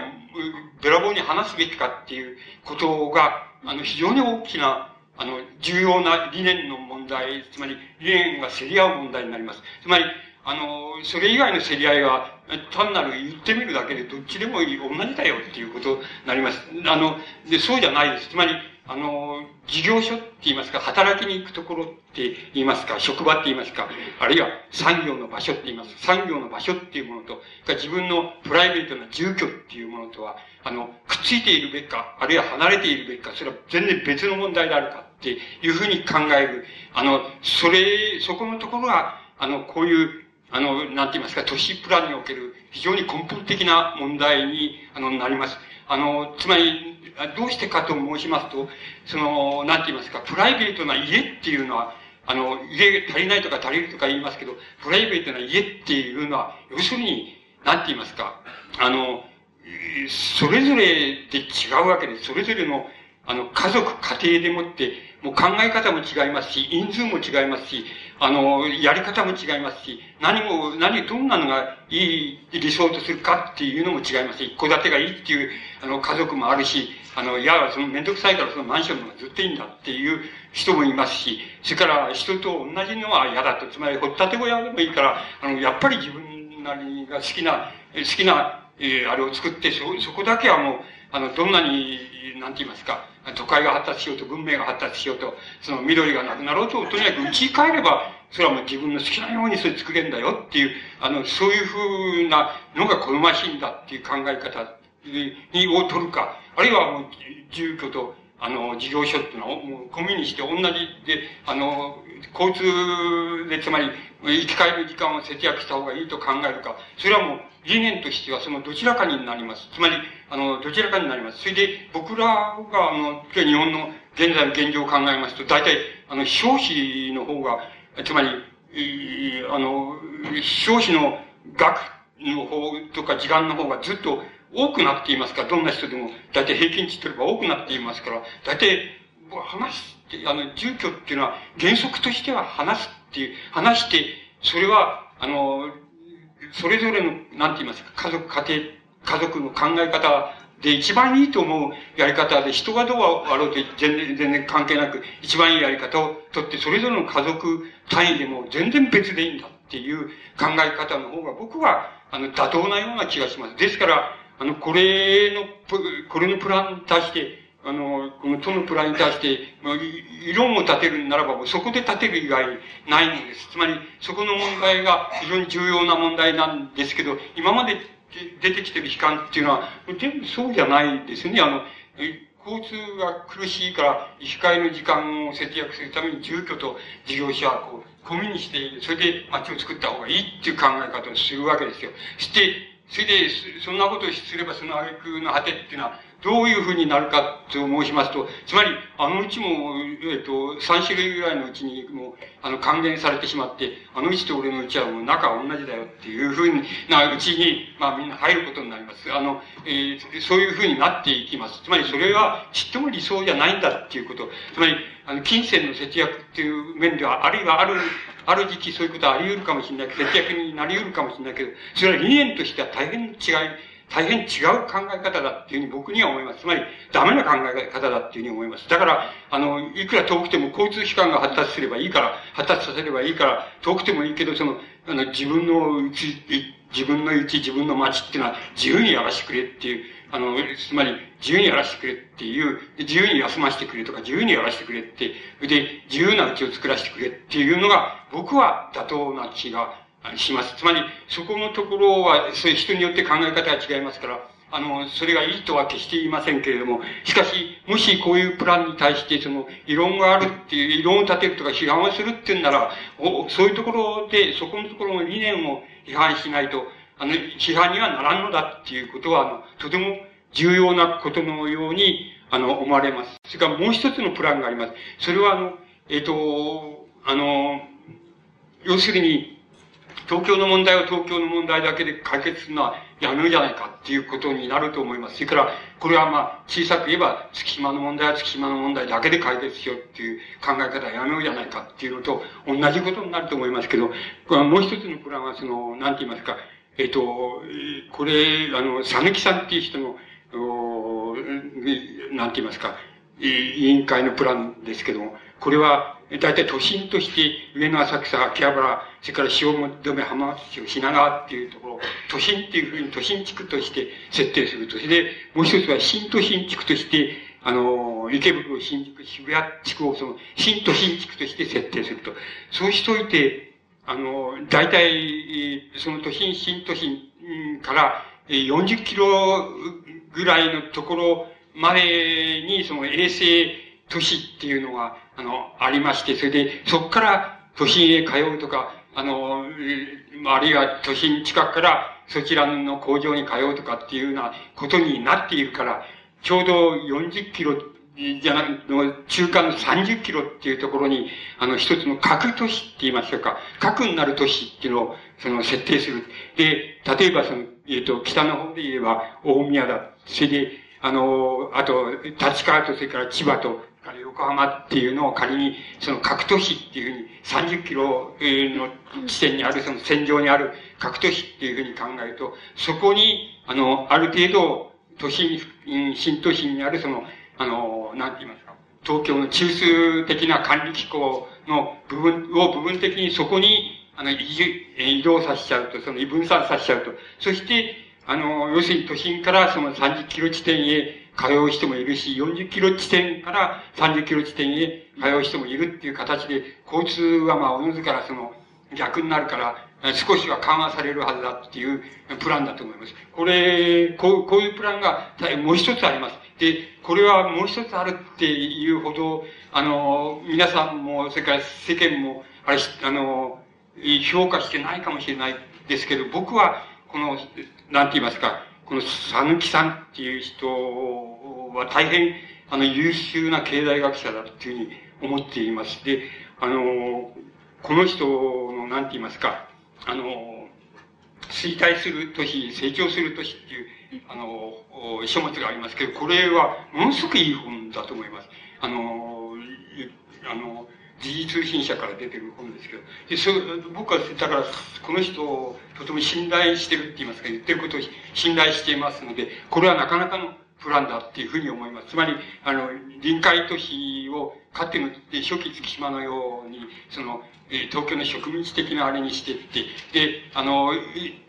べらぼうに話すべきかっていうことが、あの、非常に大きな、あの、重要な理念の問題、つまり理念が競り合う問題になります。つまり、あの、それ以外の競り合いは、単なる言ってみるだけでどっちでもいい、同じだよっていうことになります。あの、で、そうじゃないです。つまり、あの、事業所って言いますか、働きに行くところって言いますか、職場って言いますか、あるいは産業の場所って言います。産業の場所っていうものと、自分のプライベートな住居っていうものとは、あの、くっついているべきか、あるいは離れているべきか、それは全然別の問題であるかっていうふうに考える。あの、それ、そこのところが、あの、こういう、あの、なんて言いますか、都市プランにおける非常に根本的な問題に、あの、なります。あの、つまり、どうしてかと申しますと、その、なんて言いますか、プライベートな家っていうのは、あの、家足りないとか足りるとか言いますけど、プライベートな家っていうのは、要するに、なんて言いますか、あの、それぞれで違うわけで。それぞれの、あの、家族、家庭でもって、もう考え方も違いますし、人数も違いますし、あの、やり方も違いますし、何も、何、どんなのがいい理想とするかっていうのも違いますし、一戸建てがいいっていう、あの、家族もあるし、あの、いや、そのめんどくさいからそのマンションの方がずっといいんだっていう人もいますし、それから人と同じのは嫌だと、つまり掘ったて小屋でもいいから、あの、やっぱり自分なりが好きな、好きな、えー、あれを作って、そ、そこだけはもう、あの、どんなに、なんて言いますか、都会が発達しようと、文明が発達しようと、その緑がなくなろうと、とにかく家に帰れば、それはもう自分の好きなようにそれ作れんだよっていう、あの、そういうふうなのが好ましいんだっていう考え方に、を取るか、あるいはもう住居と、あの、事業所っていうのを、もう、込みにして同じで、あの、交通で、つまり、生き返る時間を節約した方がいいと考えるか、それはもう、理念としてはそのどちらかになります。つまり、あの、どちらかになります。それで、僕らが、あの、日本の現在の現状を考えますと、大体、あの、少子の方が、つまり、あの、少子の額の方とか時間の方がずっと多くなっていますから、どんな人でも、大体平均値取れば多くなっていますから、大体、話して、あの、住居っていうのは原則としては話すっていう、話して、それは、あの、それぞれの、なんて言いますか、家族、家庭、家族の考え方で一番いいと思うやり方で、人がどうあろうと全然、全然関係なく、一番いいやり方をとって、それぞれの家族単位でも全然別でいいんだっていう考え方の方が僕は、あの、妥当なような気がします。ですから、あの、これの、これのプランに対して、あの、この都のプランに対して、まあ、議論を立てるならば、そこで立てる以外ないのです。つまり、そこの問題が非常に重要な問題なんですけど、今まで出てきてる悲観っていうのは、全部そうじゃないですね。あの、交通が苦しいから、生き返る時間を節約するために住居と事業者はこう、込みにして、それで町を作った方がいいっていう考え方をするわけですよ。して、それで、そんなことをすればその挙句の果てっていうのは、どういうふうになるかと申しますと、つまり、あのうちも、えっ、と、三種類ぐらいのうちに、もう、あの、還元されてしまって、あのうちと俺のうちはもう仲は同じだよっていうふうなうちに、まあみんな入ることになります。あの、えー、そういうふうになっていきます。つまり、それはちっとも理想じゃないんだっていうこと。つまり、あの、金銭の節約っていう面では、あるいはある、ある時期そういうことはあり得るかもしれない、節約になり得るかもしれないけど、それは理念としては大変違い、大変違う考え方だっていうふうに僕には思います。つまり、ダメな考え方だっていうふうに思います。だから、あの、いくら遠くても交通機関が発達すればいいから、発達させればいいから、遠くてもいいけど、その、あの、自分のうち、自分のうち、自分の街っていうのは自由にやらせてくれっていう、あの、つまり、自由にやらせてくれっていう、自由に休ませてくれとか、自由にやらせてくれって、で、自由なうちを作らせてくれっていうのが、僕は妥当な気がします。つまり、そこのところは、そういう人によって考え方が違いますから、あの、それがいいとは決して言いませんけれども、しかし、もしこういうプランに対して、その、異論があるっていう、異論を立てるとか批判をするっていうんなら、おそういうところで、そこのところの理念を批判しないと、あの、批判にはならんのだっていうことは、あの、とても重要なことのように、あの、思われます。それからもう一つのプランがあります。それは、あの、えっ、ー、と、あの、要するに、東京の問題を東京の問題だけで解決するのはやめるじゃないかっていうことになると思います。それから、これはまあ、小さく言えば、月島の問題は月島の問題だけで解決しようっていう考え方はやめようじゃないかっていうのと同じことになると思いますけど、これはもう一つのプランは、その、なんて言いますか、えっ、と、これ、あの、佐抜さんっていう人の、おなんて言いますか、委員会のプランですけども、これは、大体都心として、上野浅草、秋葉原、それから塩留浜市、品川っていうところ、都心っていうふうに都心地区として設定すると。それで、もう一つは新都心地区として、あの、池袋、新宿、渋谷地区をその、新都心地区として設定すると。そうしといて、あの、大体、その都心、新都心から40キロぐらいのところまでに、その衛星都市っていうのが、あの、ありまして、それで、そこから都心へ通うとか、あの、あるいは都心近くからそちらの工場に通うとかっていうようなことになっているから、ちょうど40キロじゃなく、の中間の30キロっていうところに、あの、一つの核都市って言いましょうか、核になる都市っていうのを、その、設定する。で、例えばその、えっ、ー、と、北の方で言えば、大宮だ。それで、あの、あと、立川と、それから千葉と、から横浜っていうのを仮に、その核都市っていうふうに、30キロの地点にある、その戦場にある核都市っていうふうに考えると、そこに、あの、ある程度、都心、新都心にあるその、あの、なんて言いますか、東京の中枢的な管理機構の部分を部分的にそこに、あの、移動させちゃうと、その分散させちゃうと。そして、あの、要するに都心からその30キロ地点へ通う人もいるし、40キロ地点から30キロ地点へ通う人もいるっていう形で、交通はまあ、おのずからその、逆になるから、少しは緩和されるはずだっていうプランだと思います。これ、こうこういうプランがもう一つあります。で、これはもう一つあるっていうほど、あの、皆さんも、それから世間も、あれ、あの、評価してないかもしれないですけど、僕は、この、なんて言いますか、この佐抜さんっていう人は大変、あの、優秀な経済学者だというふうに思っています。で、あの、この人の、なんて言いますか、あの、衰退する年、成長する年っていう、あの、書物がありますけど、これはものすごくいい本だと思います。あの、あの、時事通信社から出てる本ですけど、でそ僕は、だから、この人をとても信頼してるって言いますか、言ってることを信頼していますので、これはなかなかのプランだっていうふうに思います。つまり、あの、臨海都市を、かつての初期月島のように、その、東京の植民地的なあれにしてって、で、あの、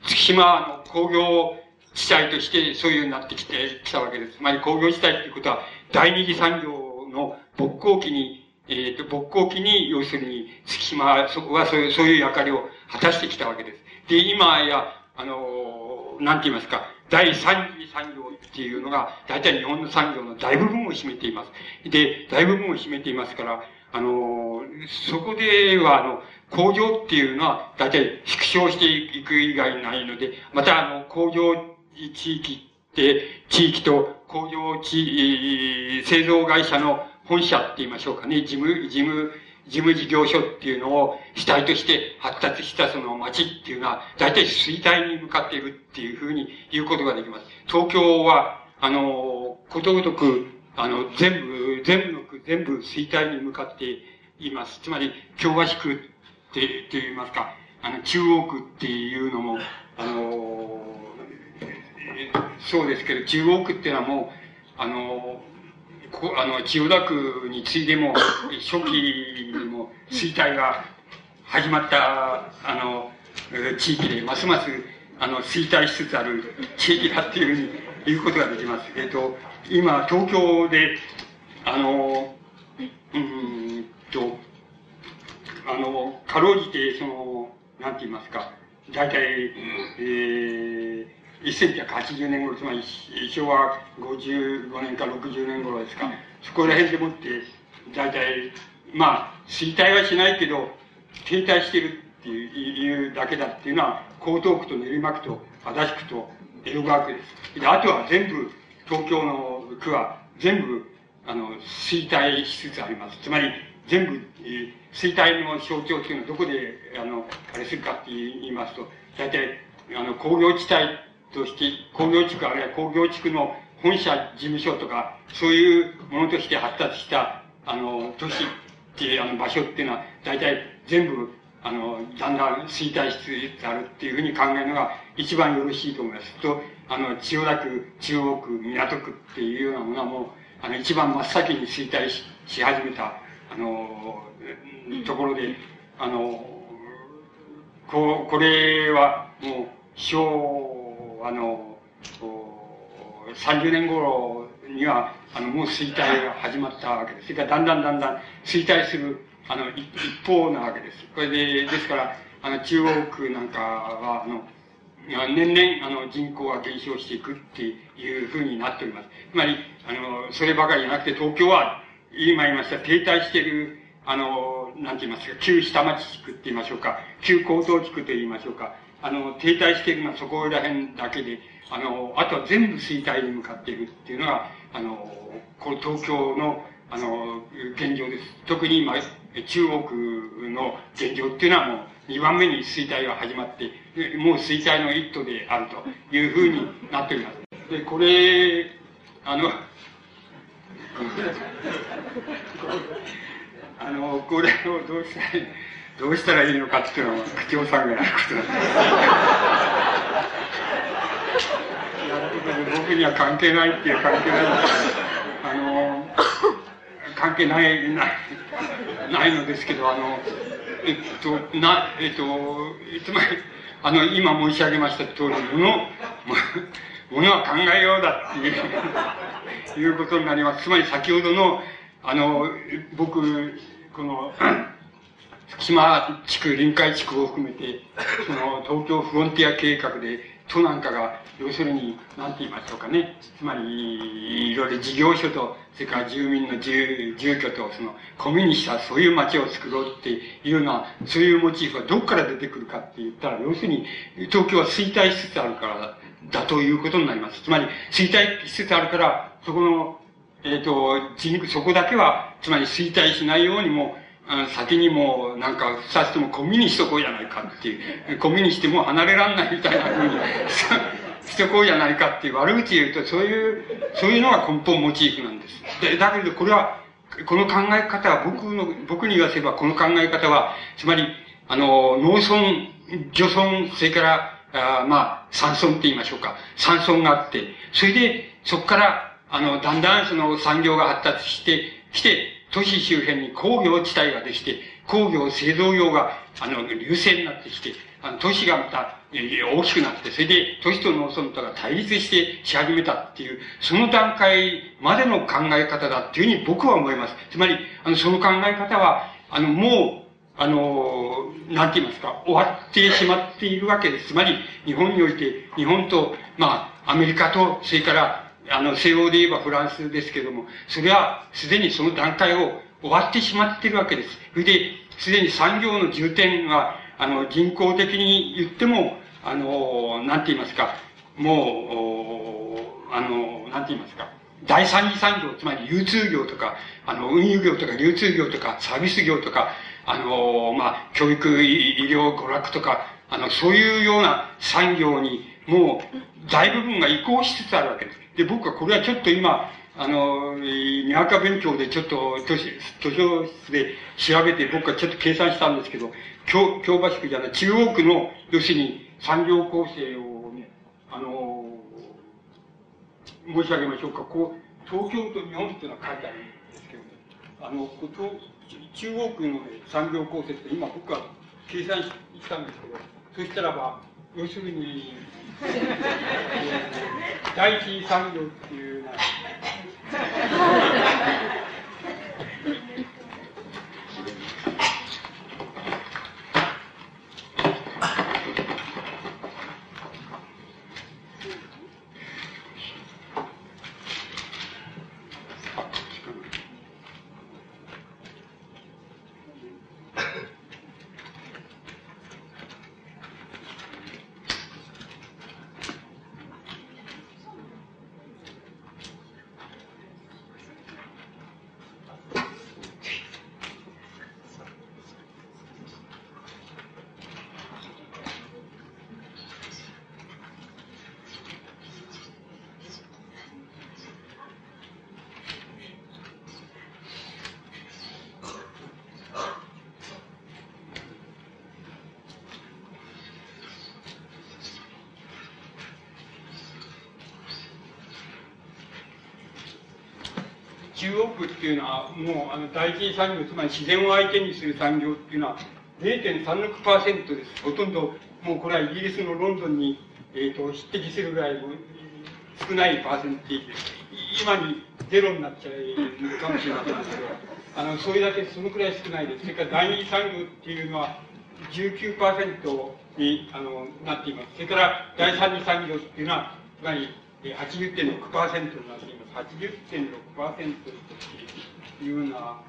月島の工業地帯としてそういうようになってきて、きたわけです。つまり工業地帯っていうことは、第二次産業の勃興期にえっ、ー、と、勃興期に、要するに、月島、そこはそういう、そういう役割を果たしてきたわけです。で、今や、あの、なんて言いますか、第三次産業っていうのが、大体日本の産業の大部分を占めています。で、大部分を占めていますから、あの、そこでは、あの、工場っていうのは、大体縮小していく以外ないので、また、あの、工場地域って、地域と工場地、製造会社の本社って言いましょうかね、事務、事務、事務事業所っていうのを主体として発達したその町っていうのは、大体衰退に向かっているっていうふうに言うことができます。東京は、あの、ことごとく、あの、全部、全部の区、全部衰退に向かっています。つまり、京橋区って、って言いますか、あの、中央区っていうのも、あの、そうですけど、中央区っていうのはもう、あの、こあの、千代田区に次いでも、*laughs* 初期にも衰退が始まった、あの、地域で、ますます、あの、衰退しつつある地域だっていうふうに言うことができます。えっ、と、今、東京で、あの、うんと、あの、かろうじて、その、なんて言いますか、大体、えー、1980年頃、つまり昭和55年か60年頃ですか、そこら辺でもって、大体、まあ、衰退はしないけど、停滞してるっていうだけだっていうのは、江東区と練馬区と足立区と江戸川区です。で、あとは全部、東京の区は全部、あの、衰退しつつあります。つまり、全部、えー、衰退の象徴っていうのはどこで、あの、あれするかって言いますと、大体、あの、工業地帯として、工業地区あるいは工業地区の本社事務所とか、そういうものとして発達した、あの、都市っていうあの場所っていうのは、大体全部、あの、だんだん衰退しつつあるっていうふうに考えるのが一番よろしいと思います。と、あの、千代田区、中央区、港区っていうようなものはもう、あの、一番真っ先に衰退しし始めた、あの、ところで、あの、ここれはもう、昭和の、30年頃には、あの、もう衰退が始まったわけです。それからだんだんだんだん衰退する、あの、一方なわけです。これで、ですから、あの、中央区なんかは、あの、年々、あの、人口が減少していくっていうふうになっております。つまり、あの、そればかりじゃなくて、東京は、今言いました、停滞している、あの、なんて言いますか、旧下町地区って言いましょうか、旧高等地区と言いましょうか、あの、停滞しているのはそこら辺だけで、あの、あとは全部衰退に向かっているっていうのが、あの、この東京の、あの、現状です。特に今、中国の現状っていうのはもう2番目に衰退が始まって、もう衰退の一途であるというふうになっております。で、これ、あの、あの、これをどうしたい、どうしたらいいのかっていうのは、口調さんがやることなんです。僕には関係ないっていう関係ないあの、関係ない、ない、ないのですけど、あの、えっと、な、えっと、つまり、あの、今申し上げました通り、もの、ものは考えようだっていう、いうことになります。つまり先ほどの、あの、僕、この、福島地区、臨海地区を含めて、その、東京フロンティア計画で、都なんかが、要するに、なんて言いましょうかね。つまり、いろいろ事業所と、それから住民の住住居と、その、込みにしたそういう街を作ろうっていうような、そういうモチーフがどこから出てくるかって言ったら、要するに、東京は衰退しつつあるからだということになります。つまり、衰退しつつあるから、そこの、えっ、ー、と、そこだけは、つまり衰退しないようにも、先にもなんか二つともコンビニしとこうじゃないかっていう、コンビニしても離れらんないみたいなふうにしとこうじゃないかっていう悪口言うと、そういう、そういうのが根本モチーフなんです。で、だけどこれは、この考え方は、僕の、僕に言わせばこの考え方は、つまり、あの、農村、漁村、それから、あまあ、山村って言いましょうか。山村があって、それで、そこから、あの、だんだんその産業が発達して、来て、都市周辺に工業地帯ができて、工業製造業が、あの、流星になってきて、あの、都市がまた、大きくなって、それで、都市と農村とが対立してし始めたっていう、その段階までの考え方だっていうふうに僕は思います。つまり、あの、その考え方は、あの、もう、あの、なんて言いますか、終わってしまっているわけです。つまり、日本において、日本と、まあ、アメリカと、それから、あの、西欧で言えばフランスですけども、それはすでにその段階を終わってしまっているわけです。それで、すでに産業の重点は、あの、人口的に言っても、あの、なんて言いますか、もう、あの、なんて言いますか、第三次産業、つまり流通業とか、あの、運輸業とか流通業とか、サービス業とか、あの、まあ、教育、医療、娯楽とか、あの、そういうような産業に、もう、大部分が移行しつつあるわけです。で、僕はこれはちょっと今、あの、にわか勉強でちょっと図書室で調べて僕はちょっと計算したんですけど、京京橋区じゃない、中央区の、要するに産業構成をね、あの、申し上げましょうか。こう、東京と日本っていうのは書いてあるんですけど、ね、あの、中央区の、ね、産業構成って今僕は計算したんですけど、そしたらば、要するに、*laughs* 第一次産業っていうのは、*laughs* 中央区っていうのは、もう、あの、第一産業、つまり自然を相手にする産業っていうのは、0.36%です。ほとんど、もうこれはイギリスのロンドンに、えっ、ー、と、匹敵するぐらい少ないパーセンテージです。今にゼロになっちゃうかもしれませんけど、あの、それだけそのくらい少ないです。それから第二産業っていうのは19%に、あの、なっています。それから第三次産業っていうのは、つまり80.6%になっています。80.6%いうような、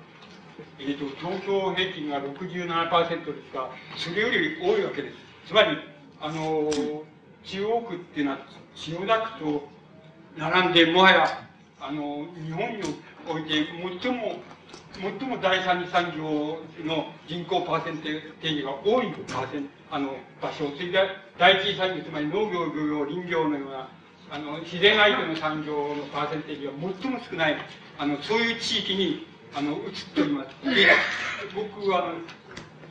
えーと、東京平均が67%ですが、それより多いわけです。つまり、あの、中央区っていうのは、千代田区と並んで、もはや、あの、日本において最も、最も第三次産業の人口パーセンテージが多いパーセンあの場所、それで第一次産業、つまり農業、漁業、林業のようなあの、自然相手の産業のパーセンテージが最も少ない、あの、そういう地域に、あの、移っております。で、僕は、あの、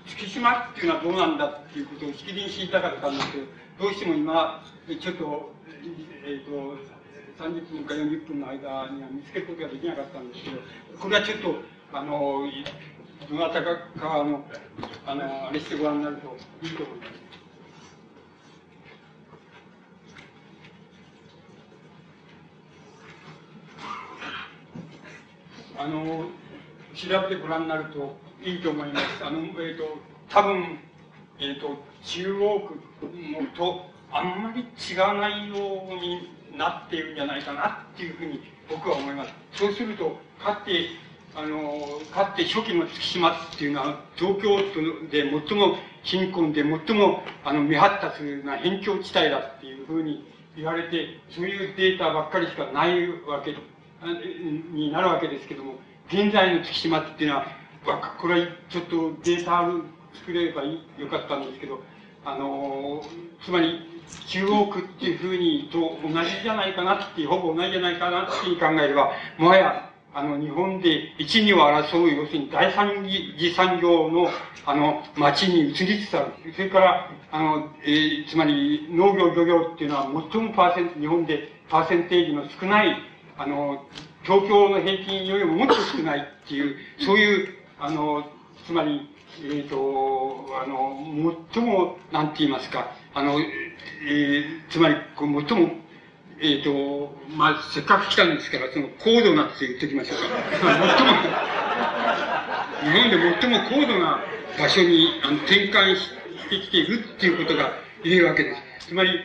月島っていうのはどうなんだっていうことをしきりに知りたかったんですけど、どうしても今、ちょっと、え、ー、と、30分か40分の間には見つけることができなかったんですけど、これはちょっと、あの、どなたか、あの、あの、あれしてご覧になるといいと思います。あの、調べてご覧になるといいと思います。あの、えっ、ー、と、多分、えっ、ー、と、中央区のとあんまり違わないようになっているんじゃないかなっていうふうに僕は思います。そうすると、かって、あの、かって初期の月島っていうのは、東京都で最も貧困で最もあの未発達な辺境地帯だっていうふうに言われて、そういうデータばっかりしかないわけになるわけですけども、現在の月島っていうのは、これはちょっとデータ作れればよかったんですけど、あの、つまり中央区っていうふうにと同じじゃないかなっていう、ほぼ同じじゃないかなっていう考えれば、もはや、あの、日本で一、二を争う、要するに第三次産業の、あの、町に移りつつある。それから、あの、えー、つまり農業漁業っていうのは最もパーセント、日本でパーセンテージの少ないあの、東京の平均よりももっと少ないっていう、そういう、あの、つまり、えっ、ー、と、あの、最も、なんて言いますか、あの、えー、つまり、こう最も、えっ、ー、と、まあ、せっかく来たんですから、その、高度なって言っておきましょうか。*laughs* 最も、日本で最も高度な場所にあの転換してきているっていうことが言えるわけです。つまり、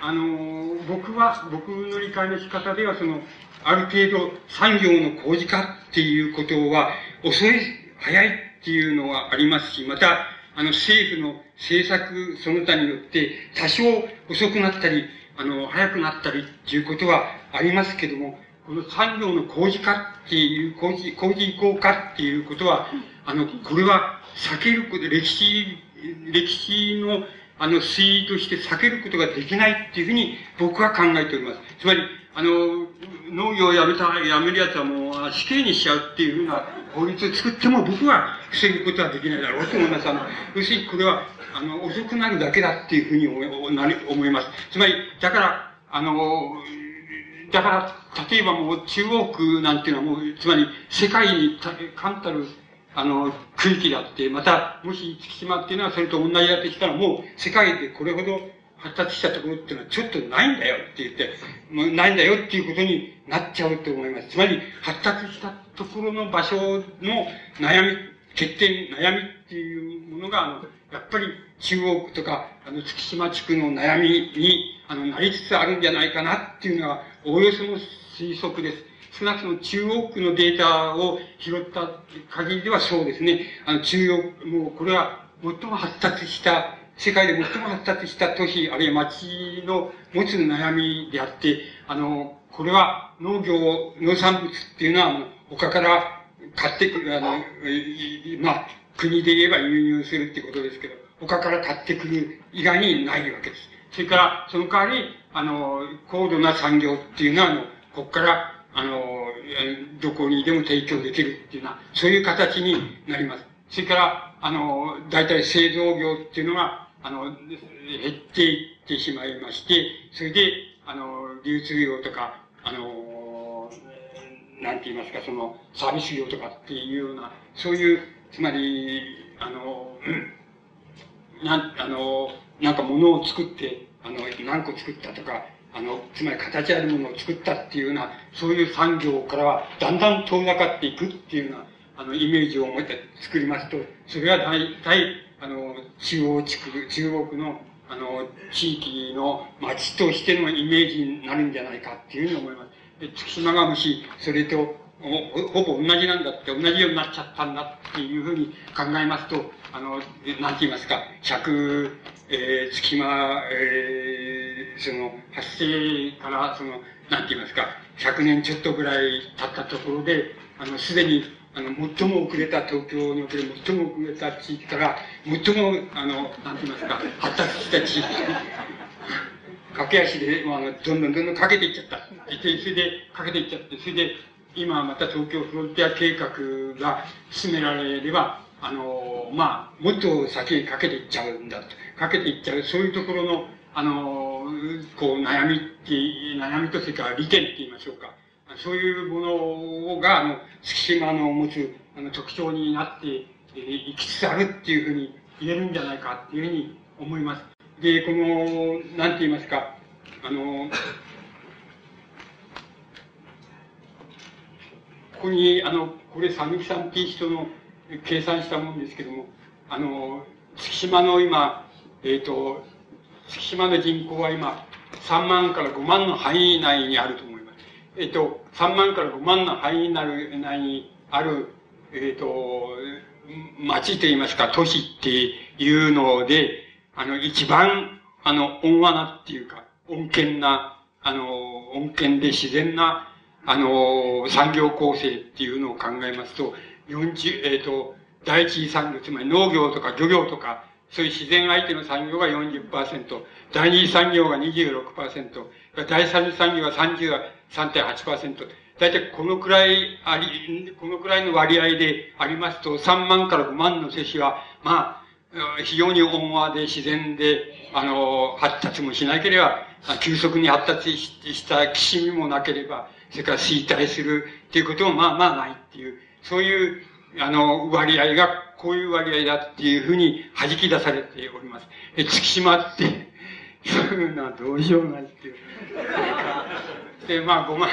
あの、僕は、僕の理解の仕方では、その、ある程度産業の工事化っていうことは、遅い、早いっていうのはありますし、また、あの、政府の政策その他によって、多少遅くなったり、あの、早くなったりっていうことはありますけども、この産業の工事化っていう、工事、工事移行化っていうことは、あの、これは避けること、歴史、歴史の、あの、推移として避けることができないっていうふうに僕は考えております。つまり、あの、農業をやめた、やめるやつはもう死刑にしちゃうっていうふうな法律を作っても僕は防ぐことはできないだろうと思います。あの、要するにこれは、あの、遅くなるだけだっていうふうに思なり思います。つまり、だから、あの、だから、例えばもう中央区なんていうのはもう、つまり世界に冠たる、あの、区域であって、また、もし月島っていうのはそれと同じだとしたら、もう世界でこれほど発達したところっていうのはちょっとないんだよって言って、もうないんだよっていうことになっちゃうと思います。つまり、発達したところの場所の悩み、欠点、悩みっていうものが、あの、やっぱり中央区とか、あの、月島地区の悩みに、あの、なりつつあるんじゃないかなっていうのは、おおよその推測です。少なくとも中央区のデータを拾った限りではそうですね。あの、中央、もうこれは最も発達した世界で最も発達した都市、あるいは町の持つ悩みであって、あの、これは農業、農産物っていうのは、他から買ってくる、あの、まあ、国で言えば輸入するってことですけど、他から買ってくる以外にないわけです。それから、その代わり、あの、高度な産業っていうのは、あの、ここから、あの、どこにでも提供できるっていうのは、そういう形になります。それから、あの、大体製造業っていうのが、あの、減っていってしまいまして、それで、あの、流通業とか、あの、なんて言いますか、その、サービス業とかっていうような、そういう、つまり、あの、なん、あの、なんか物を作って、あの、何個作ったとか、あの、つまり形あるものを作ったっていうような、そういう産業からは、だんだん遠ざかっていくっていうような、あの、イメージを持って作りますと、それは大体、あの、中央地区、中央区の、あの、地域の町としてのイメージになるんじゃないかっていうふうに思います。で、月島がもし、それと、ほぼ同じなんだって、同じようになっちゃったんだっていうふうに考えますと、あの、なんて言いますか、100、えー、月間、えー、その、発生から、その、なんて言いますか、100年ちょっとぐらい経ったところで、あの、すでにあの、最も遅れた東京における最も遅れた地域から、最も、あの、なんて言いますか、発達した地域駆け足で、まあ、どんどんどんどんかけていっちゃった。それで、かけていっちゃって、それで、今また東京フロンティア計画が進められれば、あの、まあ、もっと先にかけていっちゃうんだと。かけていっちゃう、そういうところの、あの、こう、悩みって、悩みとそれから利点って言いましょうか。そういうものが、あの、月島の持つ、あの、特徴になっていきつつあるっていうふうに言えるんじゃないかっていうふうに思います。で、この、なんて言いますか、あの、ここに、あの、これ、佐々木さんっていう人の計算したもんですけども、あの、月島の今、えっ、ー、と、月島の人口は今、3万から5万の範囲内にあると思いますえっと、3万から5万の範囲になる、内にある、えっと、町といいますか、都市っていうので、あの、一番、あの、温和なっていうか、温健な、あの、温健で自然な、あの、産業構成っていうのを考えますと、40、えっ、と、第一産業、つまり農業とか漁業とか、そういう自然相手の産業が40%、第二産業が26%、第三産業が33.8%。大体このくらいあり、このくらいの割合でありますと、3万から5万の接種は、まあ、非常に温和で自然で、あの、発達もしなければ、急速に発達したきしみもなければ、それから衰退するっていうこともまあまあないっていう、そういう、あの、割合がこういう割合だっていうふうに弾き出されております。え、月島って、そういうのはどうしようないっていう。で、まあ5万、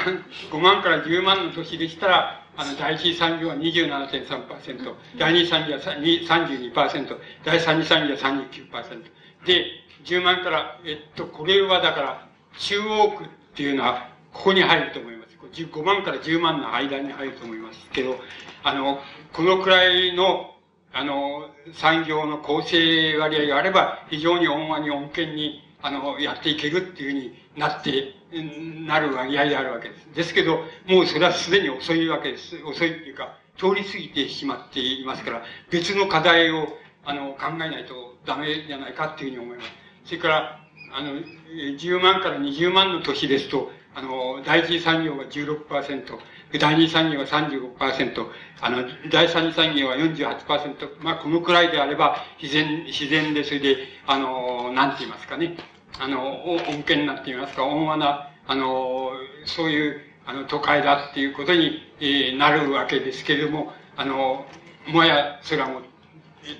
5万から10万の年でしたら、あの、第一産業は27.3%、第二産業は32%、第三次産業は39%。で、10万から、えっと、これはだから、中央区っていうのは、ここに入ると思います。5万から10万の間に入ると思いますけど、あの、このくらいの、あの、産業の構成割合があれば、非常に温和に穏健に、あの、やっていけるっていうふうになって、なる割合であるわけです。ですけど、もうそれはすでに遅いわけです。遅いっていうか、通り過ぎてしまっていますから、別の課題を、あの、考えないとダメじゃないかっていうふうに思います。それから、あの、10万から20万の年ですと、あの、第一次産業が16%、第二次産業が35%、あの、第三次産業は48%、まあ、このくらいであれば、自然、自然で、それで、あの、なんて言いますかね、あの、恩恵になっていますか、温和な、あの、そういう、あの、都会だっていうことに、え、なるわけですけれども、あの、もや、それはもう、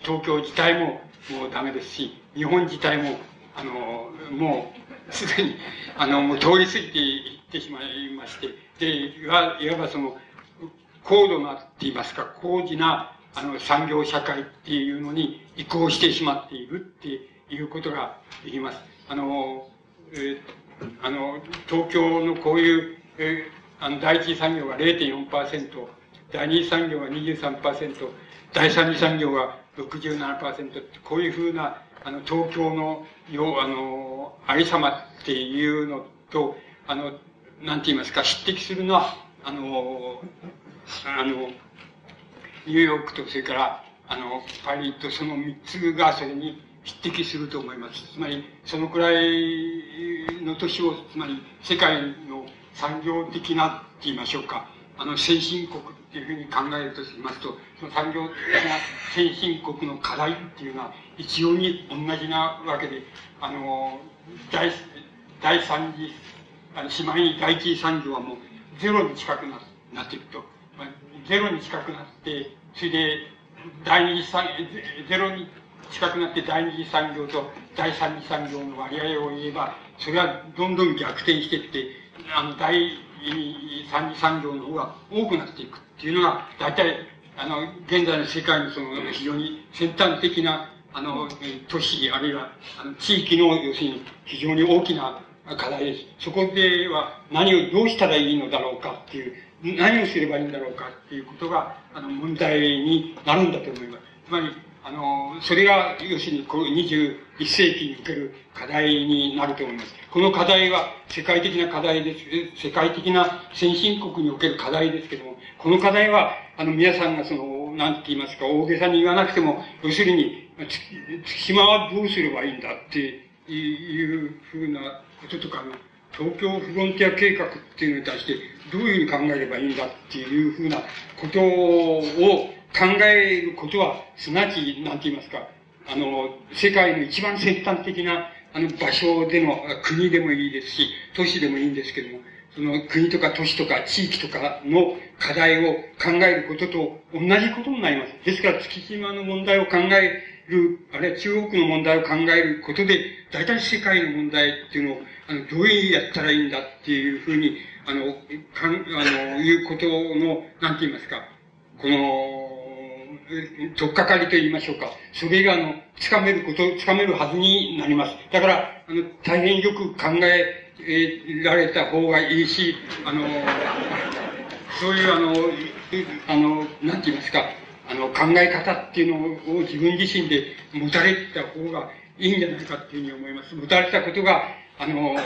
東京自体ももうダメですし、日本自体も、あの、もう、すでに、あの、もう通り過ぎていってしまいまして、で、いわいわばその、高度なって言いますか、高次な、あの、産業社会っていうのに移行してしまっているっていうことができます。あの、えー、あの、東京のこういう、えー、あの、第一産業が0.4%、第二産業が23%、第三次産業が67%ってこういうふうな、あの、東京の、よ、あの、ありさまっていうのと、あの、なんて言いますか、匹敵するのは、あの、あの、ニューヨークと、それから、あの、パリとその三つがそれに匹敵すると思います。つまり、そのくらいの年を、つまり、世界の産業的なって言いましょうか、あの、先進国っていうふうに考えるとしますと、その産業的な先進国の課題っていうのは一様に同じなわけで、あの、第、第三次あの、しまいに第一次産業はもうゼロに近くななっていくと。まあ、ゼロに近くなって、それで、第二次産、ゼロに近くなって第二次産業と第三次産業の割合を言えば、それはどんどん逆転していって、あの、第三次産業の方が多くなっていくっていうのが、大体、あの、現在の世界のその非常に先端的な、あの、都市、あるいは、あの、地域の、要するに非常に大きな課題です。そこでは何をどうしたらいいのだろうかっていう、何をすればいいんだろうかっていうことが、あの、問題になるんだと思います。つまり、あの、それが、要するに、この21世紀における課題になると思います。この課題は世界的な課題です。世界的な先進国における課題ですけども、この課題は、あの、皆さんがその、なんて言いますか、大げさに言わなくても、要するに、月島はどうすればいいんだっていうふうなこととかの、東京フロンティア計画っていうのに対して、どういうふうに考えればいいんだっていうふうなことを考えることは、すなわち、なんて言いますか、あの、世界の一番先端的な、あの、場所での、国でもいいですし、都市でもいいんですけども、その国とか都市とか地域とかの課題を考えることと同じことになります。ですから、月島の問題を考える、あるいは中国の問題を考えることで、大体世界の問題っていうのを、あの、どういうやったらいいんだっていうふうに、あの、かん、あの、いうことの、なんて言いますか、この、とっかかりと言いましょうか。それが、あの、つかめること、つかめるはずになります。だから、あの、大変よく考えられた方がいいし、あの、そういう、あの、あの、なんて言いますか、あの、考え方っていうのを自分自身で持たれた方がいいんじゃないかっていうふうに思います。持たれたことが、あの、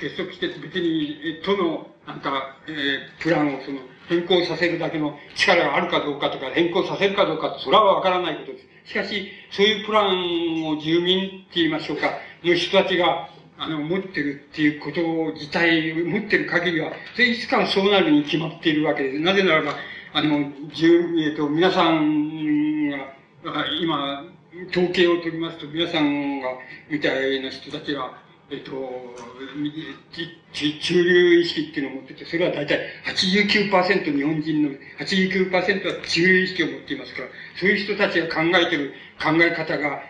結束して別に、都の、なんか、えー、プランをその、変更させるだけの力があるかどうかとか、変更させるかどうかそれはわからないことです。しかし、そういうプランを住民って言いましょうか、の人たちが、あの、持ってるっていうこと自体、持ってる限りは、それいつかそうなるに決まっているわけです。なぜならば、あの、住、えっ、と、皆さんが、今、統計を取りますと、皆さんが、みたいな人たちが、えっと、中流意識っていうのを持ってて、それは大体89%日本人の89%は中流意識を持っていますから、そういう人たちが考えてる考え方が、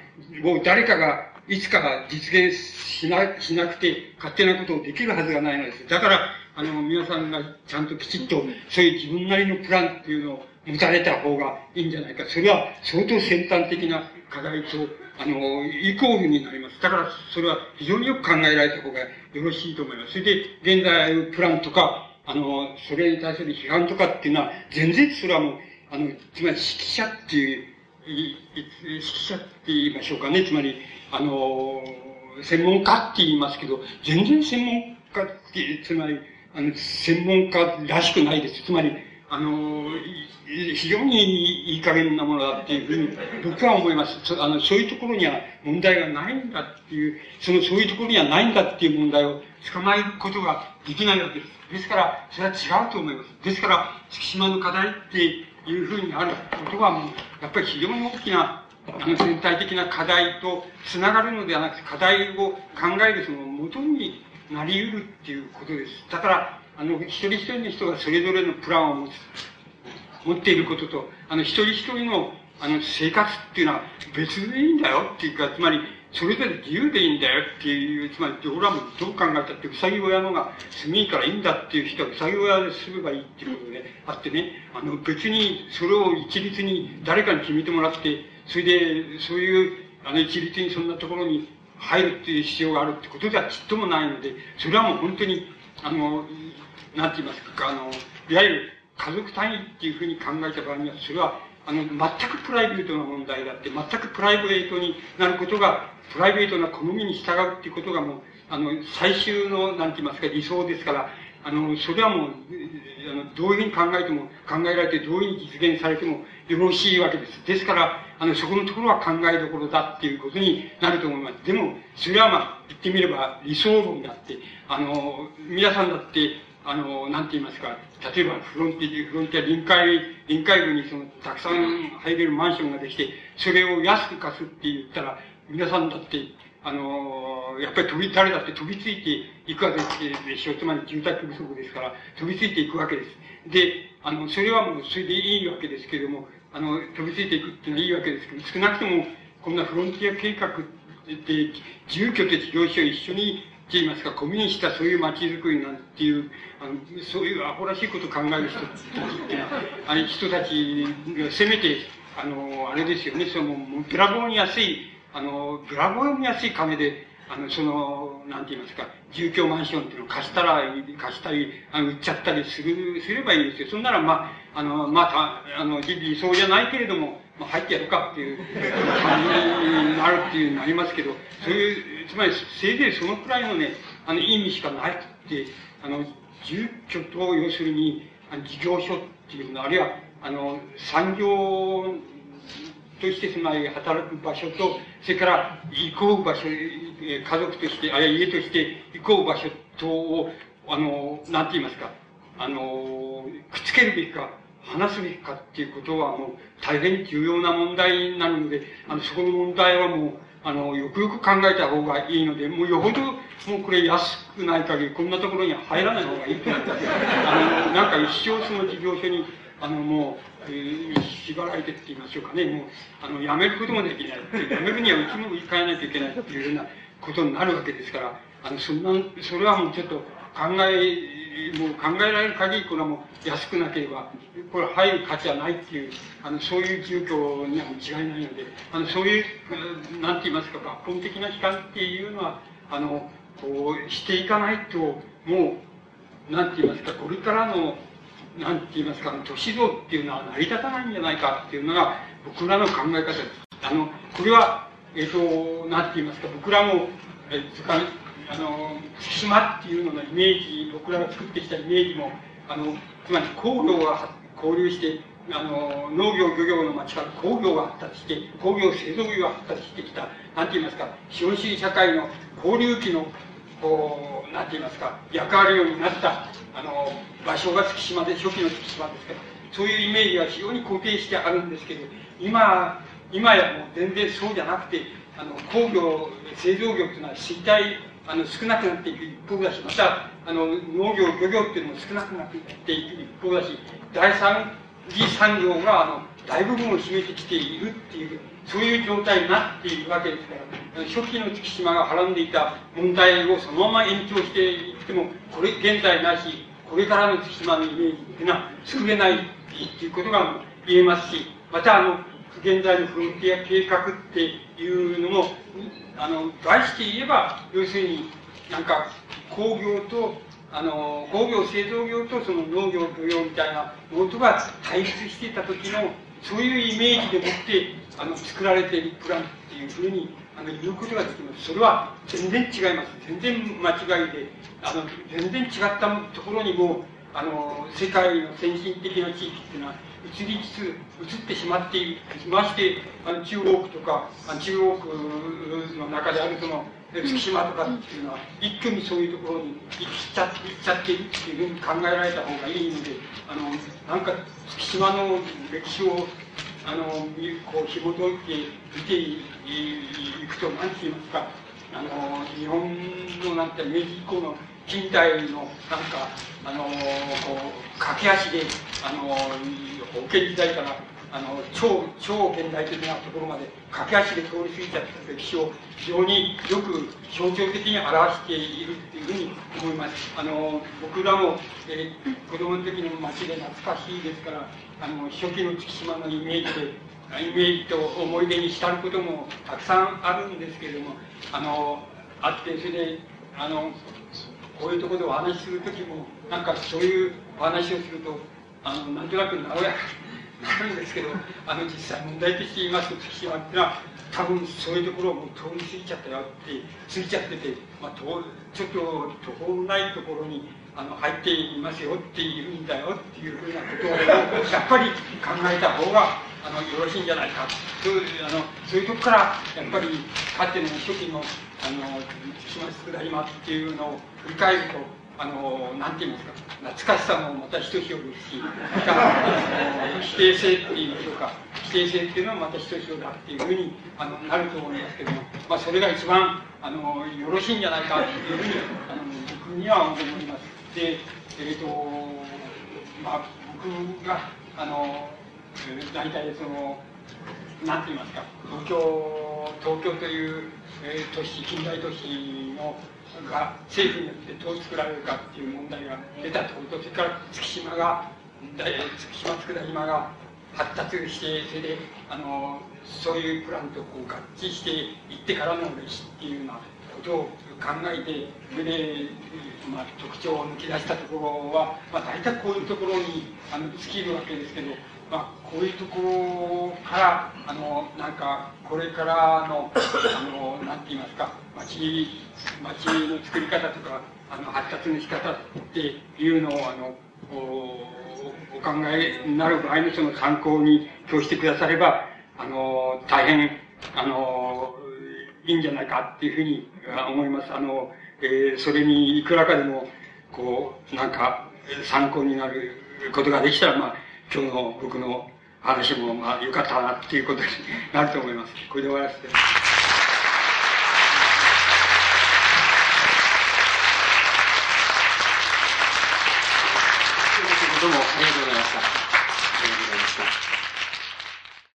もう誰かがいつか実現しな、しなくて勝手なことをできるはずがないのです。だから、あの、皆さんがちゃんときちっと、そういう自分なりのプランっていうのを持たれた方がいいんじゃないか。それは相当先端的な課題と、あの、イコールになります。だから、それは非常によく考えられた方がよろしいと思います。それで、現在プランとか、あの、それに対する批判とかっていうのは、全然それはもう、あの、つまり指揮者っていう、指揮者って言いましょうかね。つまり、あの、専門家って言いますけど、全然専門家って、つまり、あの、専門家らしくないです。つまり、あの、非常にいい加減なものだっていうふうに僕は思います。あの、そういうところには問題がないんだっていう、その、そういうところにはないんだっていう問題を捕まえることができないわけです。ですから、それは違うと思います。ですから、月島の課題っていうふうにあることは、やっぱり非常に大きな、あの、全体的な課題とつながるのではなくて、課題を考えるその元になり得るっていうことです。だから、あの、一人一人の人がそれぞれのプランを持つ、持っていることと、あの、一人一人の、あの、生活っていうのは別でいいんだよっていうか、つまり、それぞれ自由でいいんだよっていう、つまり、俺らもどう考えたって、うさぎ親のが住みいいからいいんだっていう人は、うさぎ親で住めばいいっていうことで、あってね、あの、別にそれを一律に誰かに決めてもらって、それで、そういう、あの、一律にそんなところに入るっていう必要があるってことではちっともないので、それはもう本当に、あの、なんて言いますか、あの、いわゆる家族単位っていうふうに考えた場合には、それは、あの、全くプライベートな問題だって、全くプライベートになることが、プライベートな好みに従うっていうことがもう、あの、最終の、なんて言いますか、理想ですから、あの、それはもう、あの、どういうふうに考えても、考えられて、どういうふうに実現されてもよろしいわけです。ですから、あの、そこのところは考えどころだっていうことになると思います。でも、それはまあ、言ってみれば理想論であって、あの、皆さんだって、あの、なんて言いますか、例えばフロンティ、フロンティア臨海、臨海部にその、たくさん入れるマンションができて、それを安く貸すって言ったら、皆さんだって、あの、やっぱり飛び、誰だって飛びついていくわけでしょう。つまり住宅不足ですから、飛びついていくわけです。で、あの、それはもう、それでいいわけですけれども、あの、飛びついていくっていうのはいいわけですけど、少なくとも、こんなフロンティア計画って、住居と事業所を一緒にって言いますか、コミュニしたそういう街づくりなんていう、あのそういうアホらしいことを考える人たちっていうのは、あの人たちがせめて、あの、あれですよね、その、ブラボーに安い、あの、ブラボーに安い金で、あの、その、なんて言いますか、住居マンションっていうのを貸したら、貸したり、あの、売っちゃったりする、すればいいんですよ。そんなら、まあ、あの、また、あの、理想じゃないけれども、まあ、入ってやるかっていう感じになるっていうのありますけど、そういう、つまり、せいぜいそのくらいのね、あの、意味しかないって、あの、住居と、要するに、あの事業所っていうの、あるいは、あの、産業としてつまり働く場所と、それから行こう場所、家族として、あるいは家として行こう場所とを、あの、なんて言いますか、あの、くっつけるべきか、話すべきかっていうことはもう大変重要な問題になるので、あの、そこの問題はもう、あの、よくよく考えた方がいいので、もうよほど、もうこれ安くない限り、こんなところには入らない方がいいと思って、あの、なんか一生その事業所に、あの、もう、えー、縛られてって言いましょうかね、もう、あの、やめることもできない。やめるにはうちも変えないといけないっていうようなことになるわけですから、あの、そんな、それはもうちょっと考え、もう考えられる限りこれはもう安くなければ、これは入る価値はないっていう、あの、そういう住居には違いないので、あの、そういう、なんて言いますか、抜本的な悲観っていうのは、あの、こう、していかないと、もう、なんて言いますか、これからの、なんて言いますか、都市像っていうのは成り立たないんじゃないかっていうのが、僕らの考え方です。あの、これは、えっ、ー、と、なんて言いますか、僕らも、えー、あの、島っていうののイメージ、僕らが作ってきたイメージも、あの、つまり工業が交流して、あの、農業漁業の町から工業が発達して、工業製造業が発達してきた、なんて言いますか、資本主義社会の交流期の、こう、なんて言いますか、役割を担った、あの、場所が月島で、初期の月島ですから、そういうイメージが非常に固定してあるんですけど、今、今やもう全然そうじゃなくて、あの、工業、製造業というのは衰退あの少なくなっていく一方だし、またあの農業、漁業っていうのも少なくなっていく一方だし、第三次産業があの大部分を占めてきているっていう、そういう状態になっているわけですから、初期の月島がはらんでいた問題をそのまま延長していっても、これ、現在ないし、これからの月島のイメージっていうのは作れないっていうことが言えますし、またあの、現在の風景や計画っていうのも、あの、題して言えば、要するになんか工業とあの工業製造業とその農業漁業みたいなものが対立していた時のそういうイメージでもってあの作られているプランっていうふうにあの言うことができます。それは全然違います。全然間違いであの全然違ったところにもあの世界の先進的な地域っていうのは移りつつ移ってしまっていましてあの中央区とか中央区の中であるその月島とかっていうのは一挙にそういうところに行っちゃ行っちゃっているっていうふうに考えられた方がいいのであのなんか月島の歴史をあのこう紐解いて見ていくと何て言いますかあの日本のなんて明治以降の近代のなんかあのこう駆け足であの保険時代からあの超超現代的なところまで駆け足で通り過ぎちゃった歴史を非常によく象徴的に表しているっていうふうに思います。あの僕らも、えー、子供の時の街で懐かしいですからあの初期の月島のイメージでイメージと思い出に浸ることもたくさんあるんですけれどもあのあってそれであのこういうところでお話しする時もなんかそういうお話をするとあのなんとなく和やかなるんですけどあの実際問題的に言いますと月島っていうのは多分そういうところをもう通り過ぎちゃったよって過ぎちゃってて、まあ、ちょっと途方もないところにあの入っていますよっているんだよっていうふうなことをやっぱり考えた方があのよろしいんじゃないかそうあのそういうとこからやっぱりかつての初期のあの島佃島っていうのを振り返るとあのなんて言いますか懐かしさもまたひとしおですしまた否定性っていうんでしょうか。否定性っていうのはまたひとしおだっていうふうにあのなると思いますけども、まあ、それが一番あのよろしいんじゃないかっていうふうにあの僕には思います。でえ、ー、とまあ僕があの大体そのなんて言いますか東京東京という、えー、都市近代都市のが政府によってどう作られるかっていう問題が出たとことそれから月島が月島佃島が発達してそれであのそういうプランとこう合致していってからの歴史っていうようなことを考えてそれで、まあ、特徴を抜き出したところは、まあ、大体こういうところにあの尽きるわけですけどまあ、こういうところからあのなんかこれからのあのなんて言いますか町町の作り方とかあの発達の仕方っていうのをあのおお考えになる場合のその参考に今日してくださればあの大変あのいいんじゃないかっていうふうに思います。あのえー、それにいくらかでもこうなんか参考になることができたらまあ今日の僕の話もまあ良かったなっていうことになると思います。これで終わらせて。どうもありがとうございました。ありがとうございました。